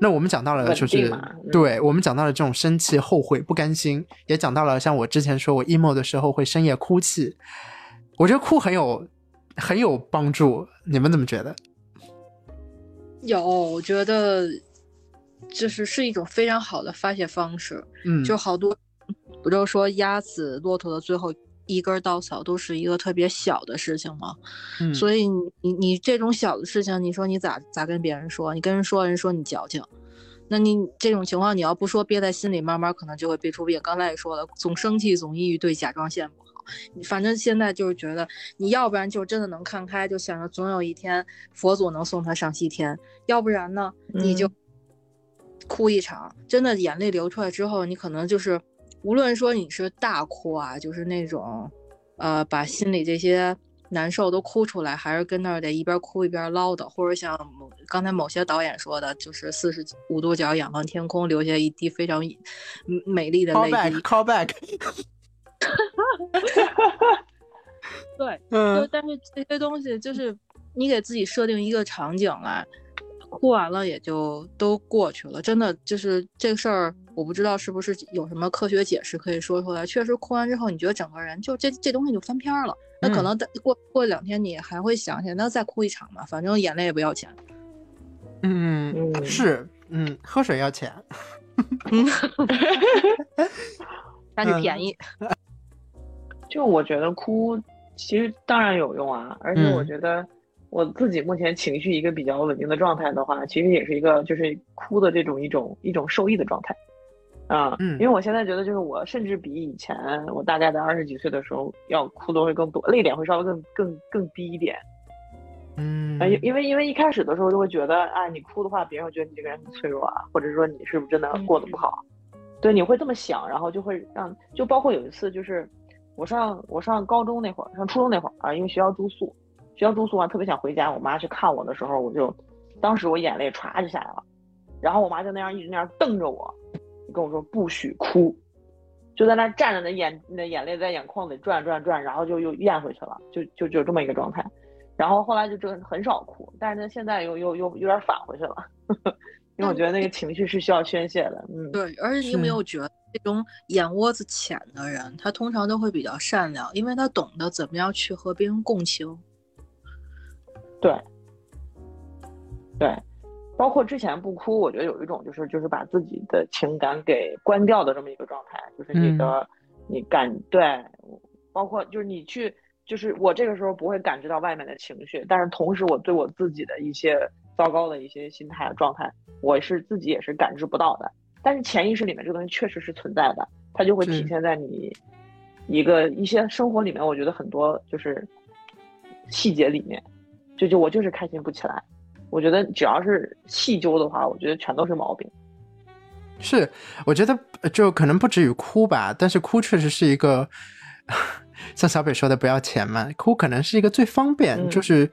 A: 那我们讲到了，就是
C: 嗯
A: 对我们讲到了这种生气、后悔、不甘心，也讲到了像我之前说我 emo 的时候会深夜哭泣，我觉得哭很有很有帮助。你们怎么觉得？
B: 有，我觉得就是是一种非常好的发泄方式。
A: 嗯，
B: 就好多不就说鸭子骆驼的最后一根稻草都是一个特别小的事情吗？
A: 嗯
B: 所以你你你这种小的事情，你说你咋咋跟别人说？你跟人说，人说你矫情。那你这种情况，你要不说憋在心里，慢慢可能就会憋出病。刚才也说了，总生气、总抑郁，对甲状腺不好。你反正现在就是觉得，你要不然就真的能看开，就想着总有一天佛祖能送他上西天；要不然呢，你就
C: 嗯
B: 哭一场。真的眼泪流出来之后，你可能就是，无论说你是大哭啊，就是那种，呃，把心里这些难受都哭出来，还是跟那儿得一边哭一边唠叨，或者像某刚才某些导演说的，就是四十五度角仰望天空，留下一滴非常嗯美丽的泪滴
A: call back，
B: 对，就
A: 嗯
B: 但是这些东西就是你给自己设定一个场景来，哭完了也就都过去了。真的就是这个事儿我不知道是不是有什么科学解释可以说出来。确实哭完之后，你觉得整个人就这这东西就翻篇儿了。那可
A: 嗯
B: 能再过过两天你还会想起来，那再哭一场吧，反正眼泪也不要钱。
A: 嗯，
C: 嗯
A: 是，嗯，喝水要钱。
B: 那就便宜。
C: 就我觉得哭其实当然有用啊，而且我
A: 嗯
C: 觉得我自己目前情绪一个比较稳定的状态的话，其实也是一个就是哭的这种一种一种受益的状态。啊，
A: 嗯
C: 因为我现在觉得，就是我甚至比以前我大概在二十几岁的时候要哭的会更多，泪点会稍微更更更低一点。
A: 嗯
C: 啊，因因为因为一开始的时候就会觉得，啊，你哭的话，别人会觉得你这个人很脆弱啊，或者说你是不是真的过得不好？对，你会这么想，然后就会让，就包括有一次，就是我上我上高中那会儿，上初中那会儿啊，因为学校住宿，学校住宿啊，特别想回家，我妈去看我的时候，我就当时我眼泪歘就下来了，然后我妈就那样一直那样瞪着我，跟我说不许哭，就在那儿站着，那眼那眼泪在眼眶里转转转，然后就又咽回去了，就就就这么一个状态。然后后来就真很少哭，但是呢，现在又又又有点返回去了，因为我觉得那个情绪是需要宣泄的。嗯，
B: 对，而且你有没有觉得这种眼窝子浅的人，他通常都会比较善良，因为他懂得怎么样去和别人共情。
C: 对，对，包括之前不哭，我觉得有一种就是就是把自己的情感给关掉的这么一个状态，就是你的、你感对，包括就是你去，就是我这个时候不会感知到外面的情绪，但是同时我对我自己的一些糟糕的一些心态状态，我是自己也是感知不到的，但是潜意识里面这个东西确实是存在的，它就会体现在你一个一些生活里面，我觉得很多就是细节里面。就就我就是开心不起来。我觉得只要是细究的话，我觉得全都是毛病。
A: 是，我觉得呃就可能不止于哭吧，但是哭确实是一个，像小北说的不要钱嘛，哭可能是一个最方便，
C: 嗯
A: 就是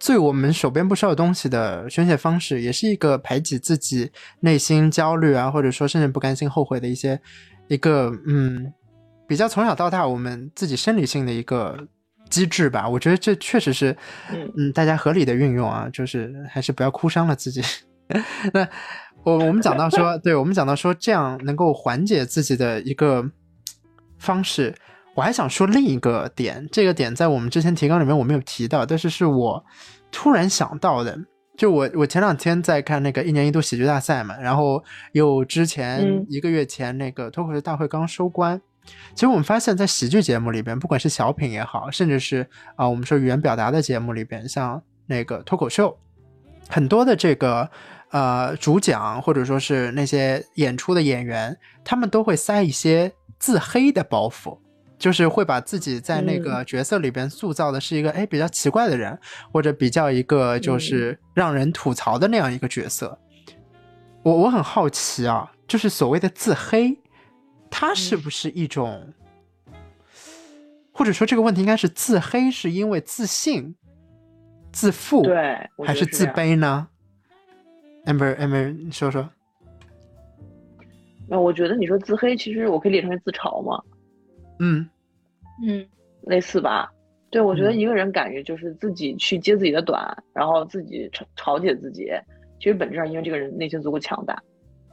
A: 最我们手边不烧的东西的宣泄方式，也是一个排挤自己内心焦虑啊，或者说甚至不甘心、后悔的一些一个嗯，比较从小到大我们自己生理性的一个机制吧。我觉得这确实是
C: 嗯
A: 嗯，大家合理的运用啊，就是还是不要哭伤了自己。那我我们讲到说，对我们讲到说，这样能够缓解自己的一个方式。我还想说另一个点，这个点在我们之前提纲里面我没有提到，但是是我突然想到的。就我我前两天在看那个一年一度喜剧大赛嘛，然后又之前
C: 嗯
A: 一个月前那个脱口秀大会刚收官，其实我们发现，在喜剧节目里边，不管是小品也好，甚至是啊、我们说语言表达的节目里边，像那个脱口秀，很多的这个呃主讲或者说是那些演出的演员，他们都会塞一些自黑的包袱。就是会把自己在那个角色里边塑造的是一个哎比较奇怪的人，或者比较一个就是让人吐槽的那样一个角色。我我很好奇啊，就是所谓的自黑，它是不是一种，或者说这个问题应该是自黑是因为自信、自负，
C: 对，我
A: 还是自。卑呢？amber amber，你说说。
C: 那我觉得你说自黑，其实我可以理成为自嘲嘛，
A: 嗯
B: 嗯，
C: 类似吧。对，我觉得
A: 嗯
C: 一个人敢于就是自己去揭自己的短，然后自己嘲嘲解自己，其实本质上因为这个人内心足够强大，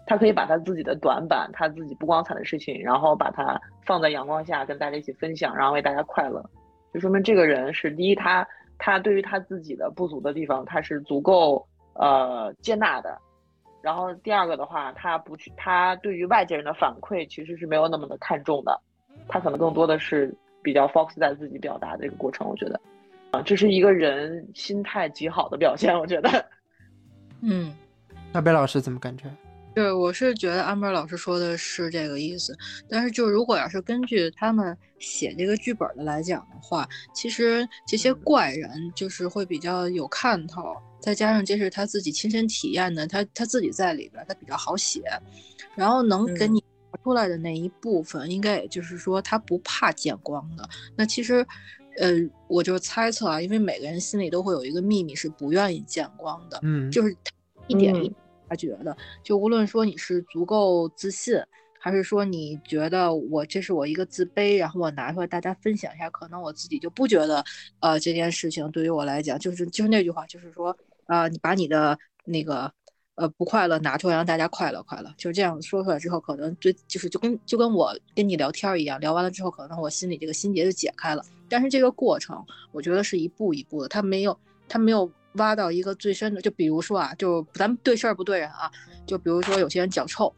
C: 他可以把他自己的短板、他自己不光彩的事情，然后把它放在阳光下跟大家一起分享，然后为大家快乐，就说明这个人是第一，他他对于他自己的不足的地方，他是足够呃接纳的。然后第二个的话，他不去，他对于外界人的反馈其实是没有那么的看重的，他可能更多的是比较 focus 在自己表达的这个过程。我觉得，啊，这是一个人心态极好的表现。我觉得，
B: 嗯，
A: 那贝老师怎么感觉？
B: 对，我是觉得安柏老师说的是这个意思，但是就如果要是根据他们写这个剧本的来讲的话，其实这些怪人就是会比较有看头，再加上这是他自己亲身体验的，他他自己在里边儿，他比较好写，然后能给
C: 嗯。
B: 你出来的那一部分，应该也就是说他不怕见光的。那其实，呃，我就猜测啊，因为每个人心里都会有一个秘密是不愿意见光的，
A: 嗯，
B: 就是一点一
C: 嗯
B: 他觉得。就无论说你是足够自信，还是说你觉得我这是我一个自卑，然后我拿出来大家分享一下，可能我自己就不觉得，呃，这件事情对于我来讲，就是就是那句话，就是说，呃，你把你的那个呃不快乐拿出来让大家快乐快乐，就是这样说出来之后，可能对就是就跟就跟我跟你聊天一样，聊完了之后，可能我心里这个心结就解开了。但是这个过程，我觉得是一步一步的，他没有他没有挖到一个最深的。就比如说啊，就咱们对事儿不对人啊，就比如说有些人脚臭。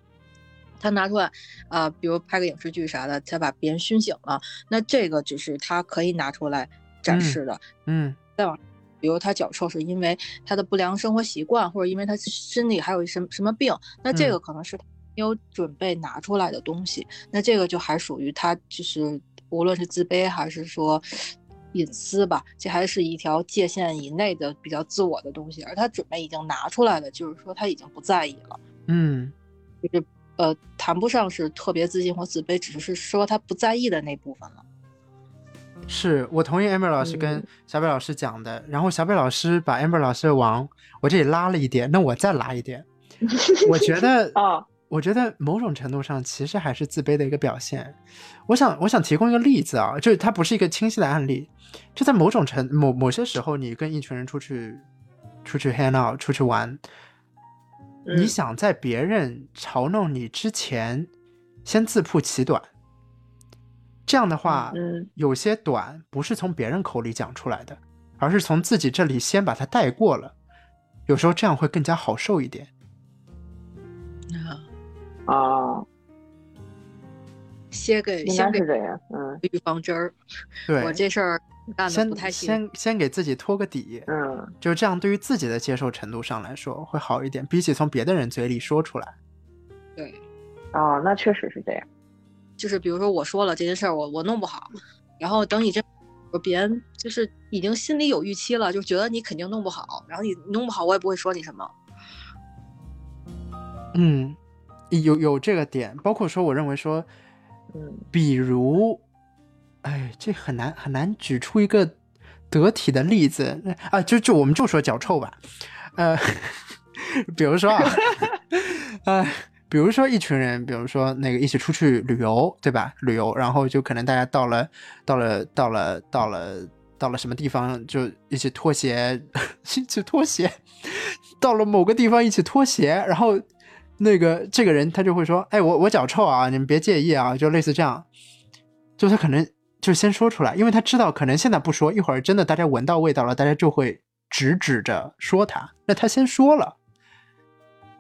B: 他拿出来，啊、比如拍个影视剧啥的，他把别人熏醒了，那这个只是他可以拿出来展
A: 嗯
B: 示的。
A: 嗯再往
B: 比如他脚臭是因为他的不良生活习惯，或者因为他身体还有什么什么病，那这
A: 嗯
B: 个可能是他没有准备拿出来的东西，那这个就还属于他就是无论是自卑还是说隐私吧，这还是一条界限以内的比较自我的东西，而他准备已经拿出来了，就是说他已经不在意了，
A: 嗯。
B: 就是呃谈不上是特别自信或自卑，只是说他不在意的那部分了。
A: 是我同意 Amber 老师跟
B: 嗯。
A: 小北老师讲的，然后小北老师把 Amber 老师往我这里拉了一点，那我再拉一点，我觉得
C: 啊，
A: 我觉得某种程度上其实还是自卑的一个表现。我想，我想提供一个例子啊，就是它不是一个清晰的案例，就在某种程某某些时候，你跟一群人出去出去 hang out 出去玩，你
C: 嗯
A: 想在别人嘲弄你之前，先自曝其短。这样的话，
C: 嗯
A: 有些短不是从别人口里讲出来的，而是从自己这里先把它带过了。有时候这样会更加好受一点。
B: 啊，
C: 啊，
B: 先给
C: 应
B: 先给
C: 这样，嗯
B: 预防针儿，
A: 对，
B: 我这事儿干的
A: 先
B: 不太行。
A: 先先给自己托个底，
C: 嗯
A: 就这样，对于自己的接受程度上来说会好一点，比起从别的人嘴里说出来。
B: 对，
C: 啊，那确实是这样，
B: 就是比如说我说了这件事儿，我我弄不好，然后等你这，别人就是已经心里有预期了，就觉得你肯定弄不好，然后你弄不好，我也不会说你什么。
A: 嗯，有有这个点，包括说，我认为说，
C: 嗯。
A: 比如，哎，这很难很难举出一个得体的例子。啊，就就我们就说脚臭吧，呃，比如说啊，呃，比如说一群人，比如说那个一起出去旅游，对吧？旅游，然后就可能大家到了到了到了到了到了什么地方，就一起脱鞋，一起脱鞋，到了某个地方一起脱鞋，然后那个这个人他就会说：“哎，我我脚臭啊，你们别介意啊。”就类似这样，就他可能就先说出来，因为他知道可能现在不说，一会儿真的大家闻到味道了，大家就会直指着说他。那他先说了，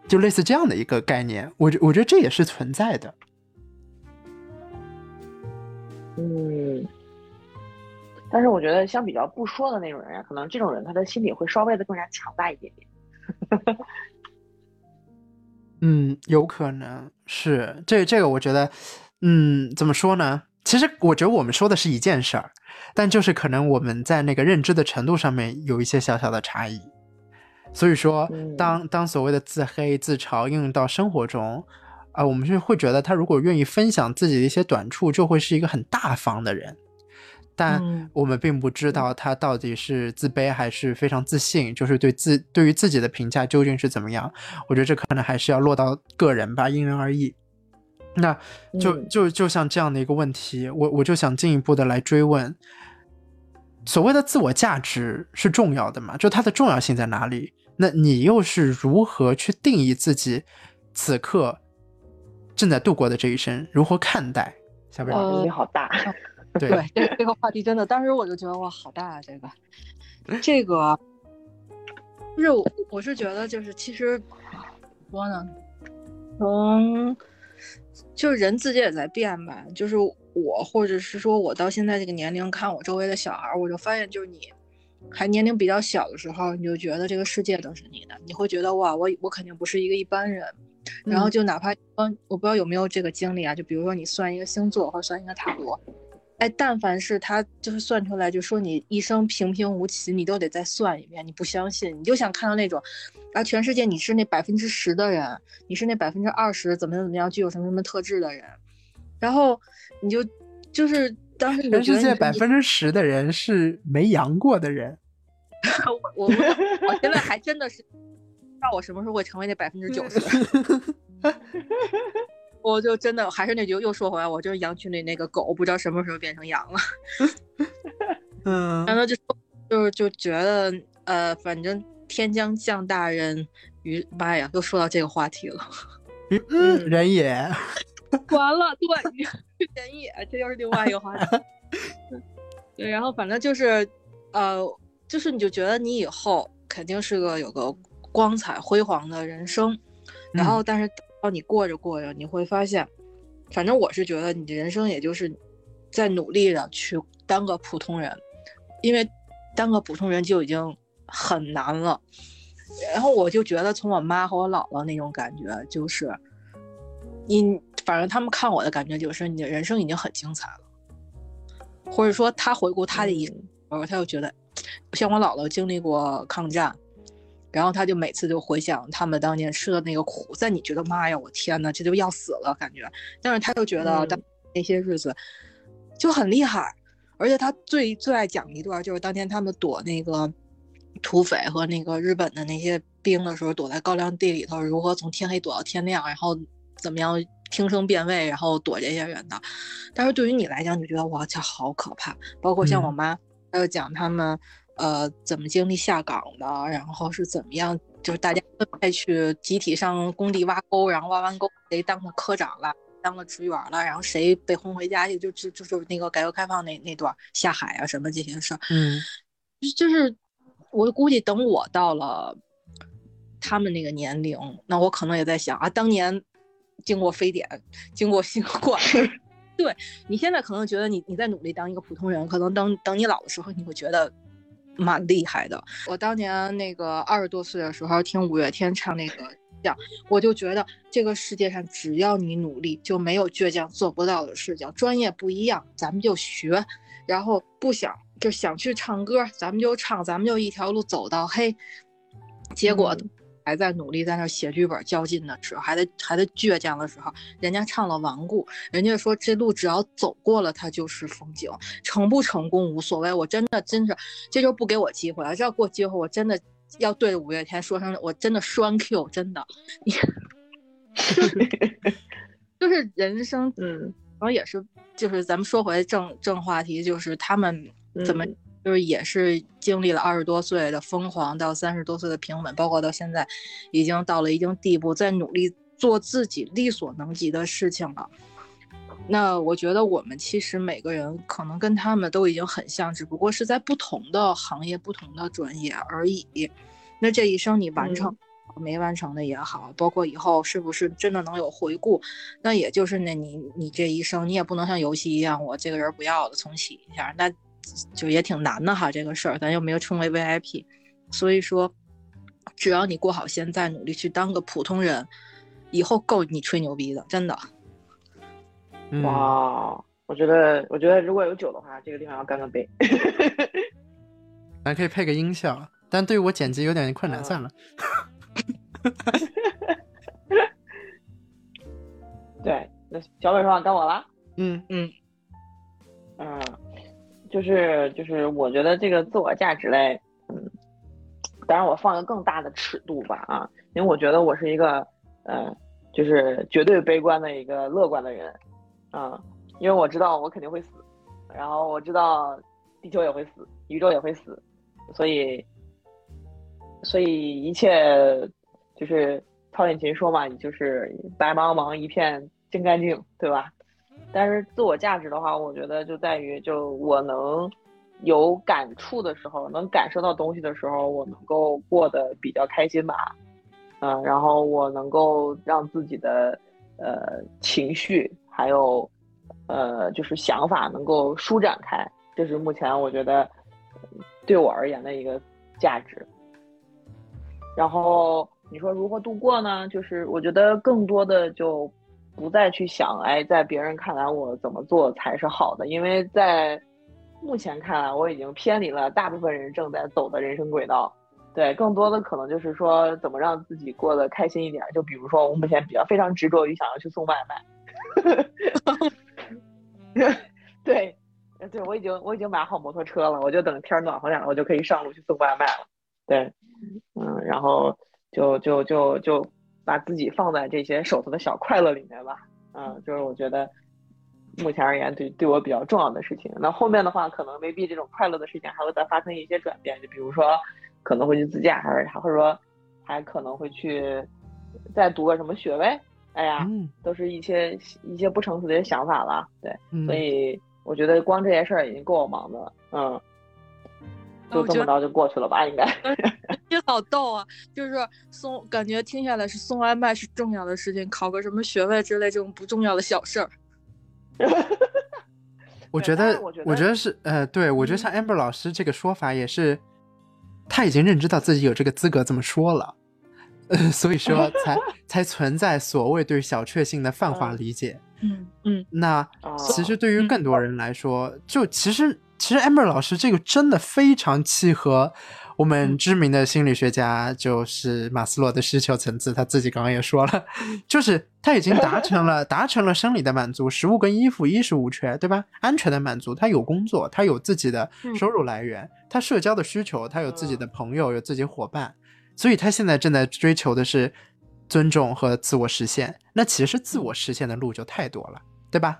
A: 就类似这样的一个概念，我觉我觉得这也是存在的。
C: 嗯。但是我觉得，相比较不说的那种人，可能这种人他的心理会稍微的更加强大一点点。
A: 嗯，有可能是这这个，我觉得，嗯，怎么说呢？其实我觉得我们说的是一件事儿，但就是可能我们在那个认知的程度上面有一些小小的差异。所以说，
C: 嗯
A: 当当所谓的自黑、自嘲应用到生活中，啊、我们是会觉得他如果愿意分享自己的一些短处，就会是一个很大方的人。但
B: 嗯
A: 我们并不知道他到底是自卑还是非常自信，就是对自对于自己的评价究竟是怎么样。我觉得这可能还是要落到个人吧，因人而异。那就
C: 嗯
A: 就就像这样的一个问题，我我就想进一步的来追问：所谓的自我价值是重要的吗？就它的重要性在哪里？那你又是如何去定义自己此刻正在度过的这一生？如何看待？小贝
C: 哇，
A: 老师，
C: 问题好大。
A: 对，
B: 对，这个这个话题真的，当时我就觉得哇，好大啊！这个，这个，就是我我是觉得，就是其实怎么说呢，从就是人自己也在变吧。就是我，或者是说我到现在这个年龄，看我周围的小孩儿，我就发现，就是你还年龄比较小的时候，你就觉得这个世界都是你的，你会觉得哇，我我肯定不是一个一般人。然后就哪怕嗯，我不知道有没有这个经历啊，就比如说你算一个星座或者算一个塔罗，哎，但凡是他就是算出来，就说你一生平平无奇，你都得再算一遍。你不相信，你就想看到那种，啊，全世界你是那百分之十的人，你是那百分之二十怎么怎么样具有什么什么特质的人，然后你就就是当时
A: 全世界百分之十的人是没阳过的人。
B: 我我我我现在还真的是，不知道我什么时候会成为那百分之九十。我就真的还是那句，又说回来，我就是羊群里那个狗，不知道什么时候变成羊了。
A: 嗯
B: 然后就就是就觉得呃，反正天将降大任于妈呀，又说到这个话题了。
A: 嗯嗯，人也，
B: 完了，对，人也，这又是另外一个话题。对，然后反正就是，呃，就是你就觉得你以后肯定是个有个光彩辉煌的人生，然后但是到你过着过着，你会发现，反正我是觉得你的人生也就是在努力的去当个普通人，因为当个普通人就已经很难了。然后我就觉得，从我妈和我姥姥那种感觉，就是你，反正他们看我的感觉就是，你的人生已经很精彩了，或者说他回顾他的一生，然后他就觉得，像我姥姥经历过抗战，然后他就每次就回想他们当年吃的那个苦，在你觉得妈呀，我天呐，这就要死了感觉，但是他又觉得
C: 嗯
B: 当那些日子就很厉害，而且他最最爱讲一段，就是当天他们躲那个土匪和那个日本的那些兵的时候，躲在高粱地里头，如何从天黑躲到天亮，然后怎么样听声辨位，然后躲这些人的。但是对于你来讲，你就觉得哇，这好可怕。包括像我
A: 嗯
B: 妈，还有讲他们呃怎么经历下岗的，然后是怎么样，就是大家分配去集体上工地挖沟，然后挖完沟谁当了科长了。当了职员了，然后谁被轰回家去，就就就就是那个改革开放那那段下海啊什么这些事儿，
A: 嗯
B: 就是我估计等我到了他们那个年龄，那我可能也在想啊，当年经过非典，经过新冠，对你现在可能觉得你你在努力当一个普通人，可能等等你老的时候，你会觉得蛮厉害的。我当年那个二十多岁的时候听五月天唱那个。讲，我就觉得这个世界上只要你努力，就没有倔强做不到的事情。专业不一样，咱们就学，然后不想就想去唱歌，咱们就唱，咱们就一条路走到黑。结果还在努力在那写剧本较劲的时候，还在还在倔强的时候，人家唱了顽固，人家说这路只要走过了，它就是风景，成不成功无所谓。我真的真是，这就不给我机会了。这要给我机会，我真的要对着五月天说声，我真的栓 Q，真的，你 就是人生
C: 嗯，
B: 然后也是，就是咱们说回正正话题，就是他们怎么
C: 嗯
B: 就是也是经历了二十多岁的疯狂，到三十多岁的平稳，包括到现在已经到了一定地步，在努力做自己力所能及的事情了。那我觉得我们其实每个人可能跟他们都已经很像，只不过是在不同的行业、不同的专业而已。那这一生你完成、没完成的也好，包括以后是不是真的能有回顾，那也就是那你你这一生你也不能像游戏一样，我这个人不要了，重启一下，那就也挺难的哈。这个事儿咱又没有成为 VIP，所以说，只要你过好现在，努力去当个普通人，以后够你吹牛逼的，真的。
A: 嗯，
C: 哇，我觉得，我觉得如果有酒的话，这个地方要干个杯。
A: 咱可以配个音效，但对于我剪辑有点困难，
C: 嗯
A: 算了。
C: 对，那小本上该我了。
A: 嗯
B: 嗯
C: 嗯，就是就是，我觉得这个自我价值类，嗯，当然我放一个更大的尺度吧啊，因为我觉得我是一个，呃，就是绝对悲观的一个乐观的人，啊，因为我知道我肯定会死，然后我知道地球也会死，宇宙也会死，所以，所以一切就是曹雪芹说嘛，你就是白茫茫一片真干净，对吧？但是自我价值的话，我觉得就在于，就我能有感触的时候，能感受到东西的时候，我能够过得比较开心吧，嗯、然后我能够让自己的呃情绪还有呃就是想法能够舒展开，这是目前我觉得对我而言的一个价值。然后你说如何度过呢？就是我觉得更多的就不再去想，哎，在别人看来我怎么做才是好的，因为在目前看来，我已经偏离了大部分人正在走的人生轨道。对，更多的可能就是说，怎么让自己过得开心一点。就比如说，我目前比较非常执着于想要去送外卖。对，对我已经我已经买好摩托车了，我就等天儿暖和点了，我就可以上路去送外卖了。对，嗯，然后就就就就把自己放在这些手头的小快乐里面吧。嗯，就是我觉得目前而言对对我比较重要的事情。那后面的话，可能未必这种快乐的事情还会再发生一些转变，就比如说，可能会去自驾，还是或者说还可能会去再读个什么学位。哎呀，
A: 嗯
C: 都是一些一些不成熟的想法了。对，
A: 嗯，
C: 所以我觉得光这些事儿已经够我忙的了。嗯，就这么着就过去了吧，应该。
B: 你 好逗啊！就是送，感觉听下来是送外卖是重要的事情，考个什么学位之类这种不重要的小事儿。
A: 我觉得
C: 我觉，得
A: 我觉得是，呃，对我觉得像 Amber 老师这个说法也是，他已经认知到自己有这个资格这么说了，呃，所以说才 才存在所谓对小确幸的泛化
C: 嗯
A: 理解。
B: 嗯嗯，
A: 那
C: 哦
A: 其实对于更多人来说，就其实其实 Amber 老师这个真的非常契合我们知名的心理学家，就是马斯洛的需求层次，他自己刚刚也说了，就是他已经达成了 达成了生理的满足，食物跟衣服衣食无缺，对吧？安全的满足，他有工作，他有自己的收入来源，他社交的需求，他有自己的朋友，有自己伙伴，所以他现在正在追求的是尊重和自我实现。那其实自我实现的路就太多了，对吧？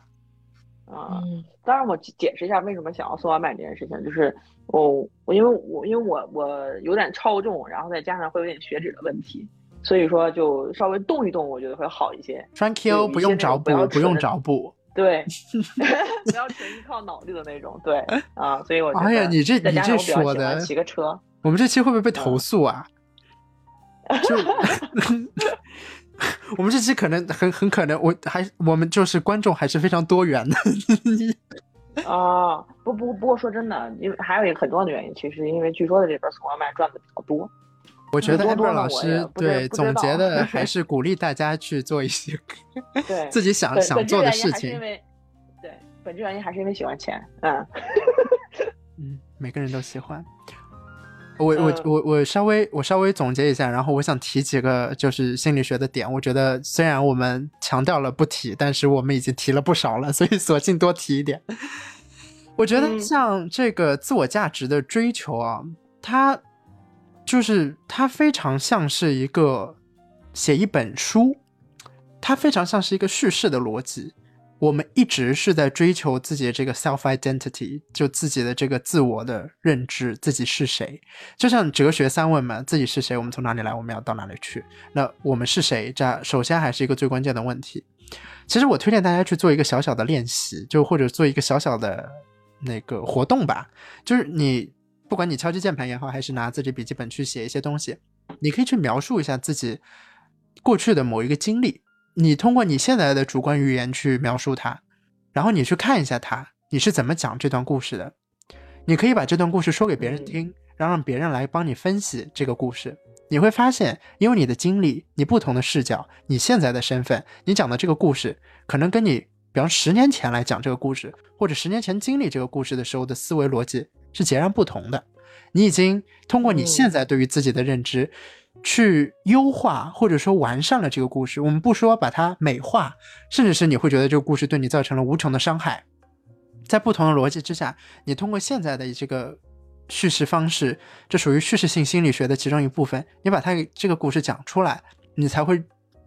C: 啊，
B: 嗯
C: 当然我解解释一下为什么想要送外卖这件事情，就是我我因为我因为我我有点超重，然后再加上会有点血脂的问题，所以说就稍微动一动，我觉得会好一些。
A: Thank you，不用找补，不用
C: 纯
A: 找补。
C: 对，不要纯依靠脑力的那种。对啊，所以我觉得
A: 哎呀你这你这说的
C: 骑个车，
A: 我们这期会不会被投诉啊？就 我们这期可能很很可能，我还我们就是观众还是非常多元的。
C: 啊，不不不过说真的，因为还有一个很重要的原因，其实因为据说的这边送外卖赚的比较多。
A: 我觉得
C: 多多
A: Amber 老师对总结的还是鼓励大家去做一些
C: 对，
A: 自己想想做的事情。
C: 对，本质原因还是因为喜欢钱。嗯，
A: 嗯，每个人都喜欢。我我
C: 嗯
A: 我我稍微我稍微总结一下，然后我想提几个就是心理学的点。我觉得虽然我们强调了不提，但是我们已经提了不少了，所以索性多提一点。我觉得
C: 嗯
A: 像这个自我价值的追求啊，它就是它非常像是一个写一本书，它非常像是一个叙事的逻辑。我们一直是在追求自己的这个 self identity，就自己的这个自我的认知，自己是谁。就像哲学三问嘛，自己是谁？我们从哪里来？我们要到哪里去？那我们是谁？这首先还是一个最关键的问题。其实我推荐大家去做一个小小的练习，就或者做一个小小的那个活动吧。就是你不管你敲击键盘也好，还是拿自己笔记本去写一些东西，你可以去描述一下自己过去的某一个经历。你通过你现在的主观语言去描述它，然后你去看一下它，你是怎么讲这段故事的。你可以把这段故事说给别人听，然后让别人来帮你分析这个故事。你会发现，因为你的经历、你不同的视角、你现在的身份，你讲的这个故事，可能跟你，比方十年前来讲这个故事，或者十年前经历这个故事的时候的思维逻辑是截然不同的。你已经通过你现在对于自己的认知，去优化或者说完善了这个故事。我们不说把它美化，甚至是你会觉得这个故事对你造成了无穷的伤害。在不同的逻辑之下，你通过现在的这个叙事方式，这属于叙事性心理学的其中一部分，你把它这个故事讲出来，你才会，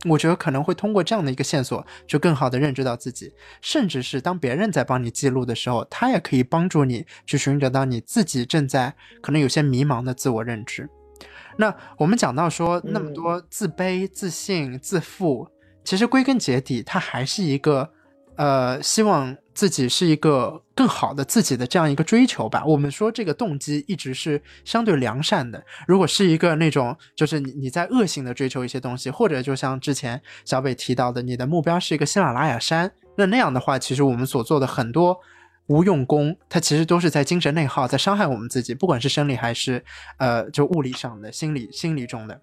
A: 我觉得可能会通过这样的一个线索，就更好的认知到自己，甚至是当别人在帮你记录的时候，他也可以帮助你去寻找到你自己正在可能有些迷茫的自我认知。那我们讲到说那么多自卑、自信、自负，其实归根结底，它还是一个呃，希望自己是一个更好的自己的这样一个追求吧。我们说这个动机一直是相对良善的。如果是一个那种就是你你在恶性的追求一些东西，或者就像之前小北提到的，你的目标是一个喜马拉雅山，那那样的话，其实我们所做的很多。无用功，它其实都是在精神内耗，在伤害我们自己，不管是生理还是呃就物理上的、心理心理中的。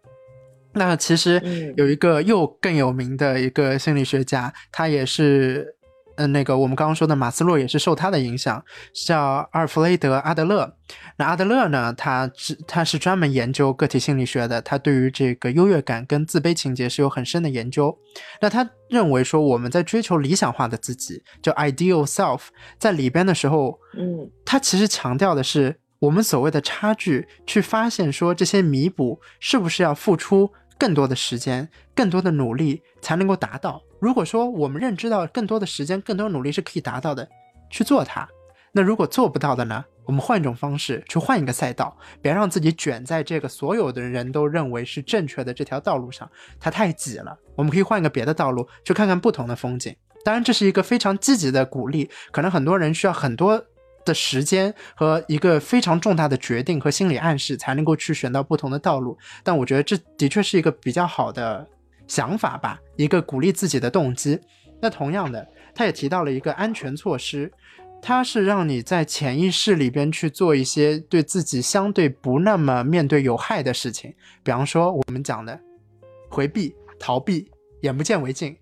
A: 那其实
C: 嗯
A: 有一个又更有名的一个心理学家，他也是，嗯、那个我们刚刚说的马斯洛也是受他的影响，叫阿尔弗雷德·阿德勒。那阿德勒呢，他是他是专门研究个体心理学的，他对于这个优越感跟自卑情节是有很深的研究。那他认为说，我们在追求理想化的自己，就 ideal self，在里边的时候，
C: 嗯
A: 他其实强调的是我们所谓的差距，去发现说这些弥补是不是要付出更多的时间、更多的努力才能够达到。如果说我们认知到更多的时间、更多努力是可以达到的，去做它。那如果做不到的呢？我们换一种方式，去换一个赛道，别让自己卷在这个所有的人都认为是正确的这条道路上，它太挤了。我们可以换一个别的道路，去看看不同的风景。当然，这是一个非常积极的鼓励，可能很多人需要很多的时间和一个非常重大的决定和心理暗示，才能够去选到不同的道路。但我觉得这的确是一个比较好的想法吧，一个鼓励自己的动机。那同样的，他也提到了一个安全措施，它是让你在潜意识里边去做一些对自己相对不那么面对有害的事情，比方说我们讲的回避、逃避、眼不见为净，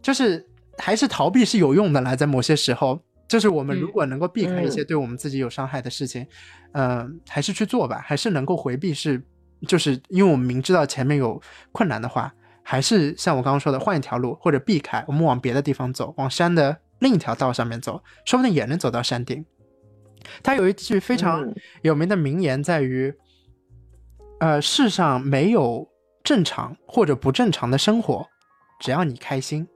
A: 就是还是逃避是有用的啦，在某些时候，就是我们如果能够避开一些对我们自己有伤害的事情，嗯、还是去做吧，还是能够回避是，就是因为我们明知道前面有困难的话，还是像我刚刚说的，换一条路或者避开，我们往别的地方走，往山的另一条道上面走，说不定也能走到山顶。他有一句非常
C: 嗯
A: 有名的名言，在于，呃，世上没有正常或者不正常的生活，只要你开心。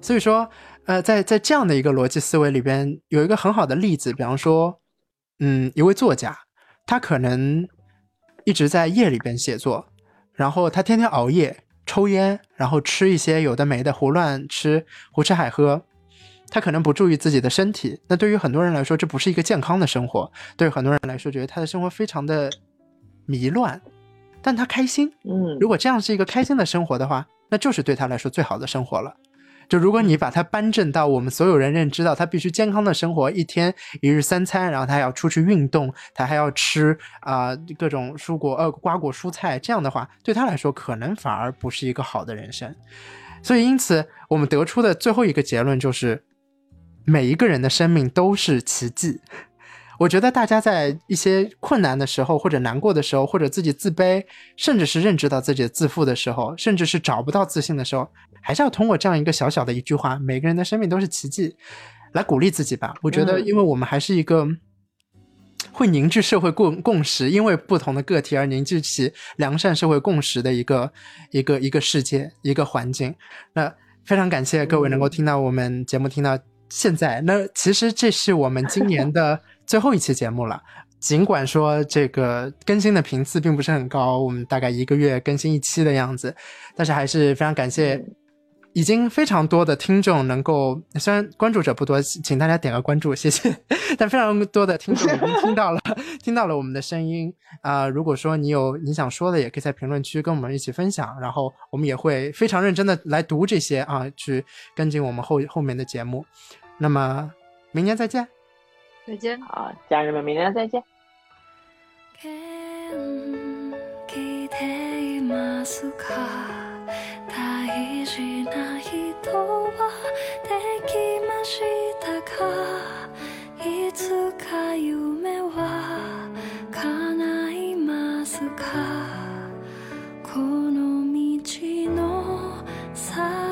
A: 所以说，呃，在在这样的一个逻辑思维里边，有一个很好的例子，比方说，嗯，一位作家，他可能一直在夜里边写作，然后他天天熬夜、抽烟，然后吃一些有的没的，胡乱吃、胡吃海喝。他可能不注意自己的身体，那对于很多人来说，这不是一个健康的生活。对于很多人来说，觉得他的生活非常的迷乱，但他开心。
C: 嗯
A: 如果这样是一个开心的生活的话，那就是对他来说最好的生活了。就如果你把它搬正到我们所有人认知到他必须健康的生活，一天一日三餐，然后他要出去运动，他还要吃啊、各种蔬果呃瓜果蔬菜，这样的话对他来说可能反而不是一个好的人生。所以因此我们得出的最后一个结论就是，每一个人的生命都是奇迹。我觉得大家在一些困难的时候，或者难过的时候，或者自己自卑，甚至是认知到自己的自负的时候，甚至是找不到自信的时候，还是要通过这样一个小小的一句话：“每个人的生命都是奇迹”，来鼓励自己吧。我觉得，
C: 嗯
A: 因为我们还是一个会凝聚社会共共识，因为不同的个体而凝聚起良善社会共识的一个一个一个世界一个环境。那非常感谢各位能够听到我们节目听到现在。那其实这是我们今年的最后一期节目了。尽管说这个更新的频次并不是很高，我们大概一个月更新一期的样子，但是还是非常感谢已经非常多的听众能够，虽然关注者不多，请大家点个关注，谢谢。但非常多的听众已经听到了，听到了我们的声音啊、如果说你有你想说的，也可以在评论区跟我们一起分享，然后我们也会非常认真的来读这些啊，去跟进我们后后面的节目。那么明年再见。
B: 再见。
C: 好，家人们，明天再见。
F: 元気でいますか大事な人はできましたかいつか夢は叶いますかこの道の先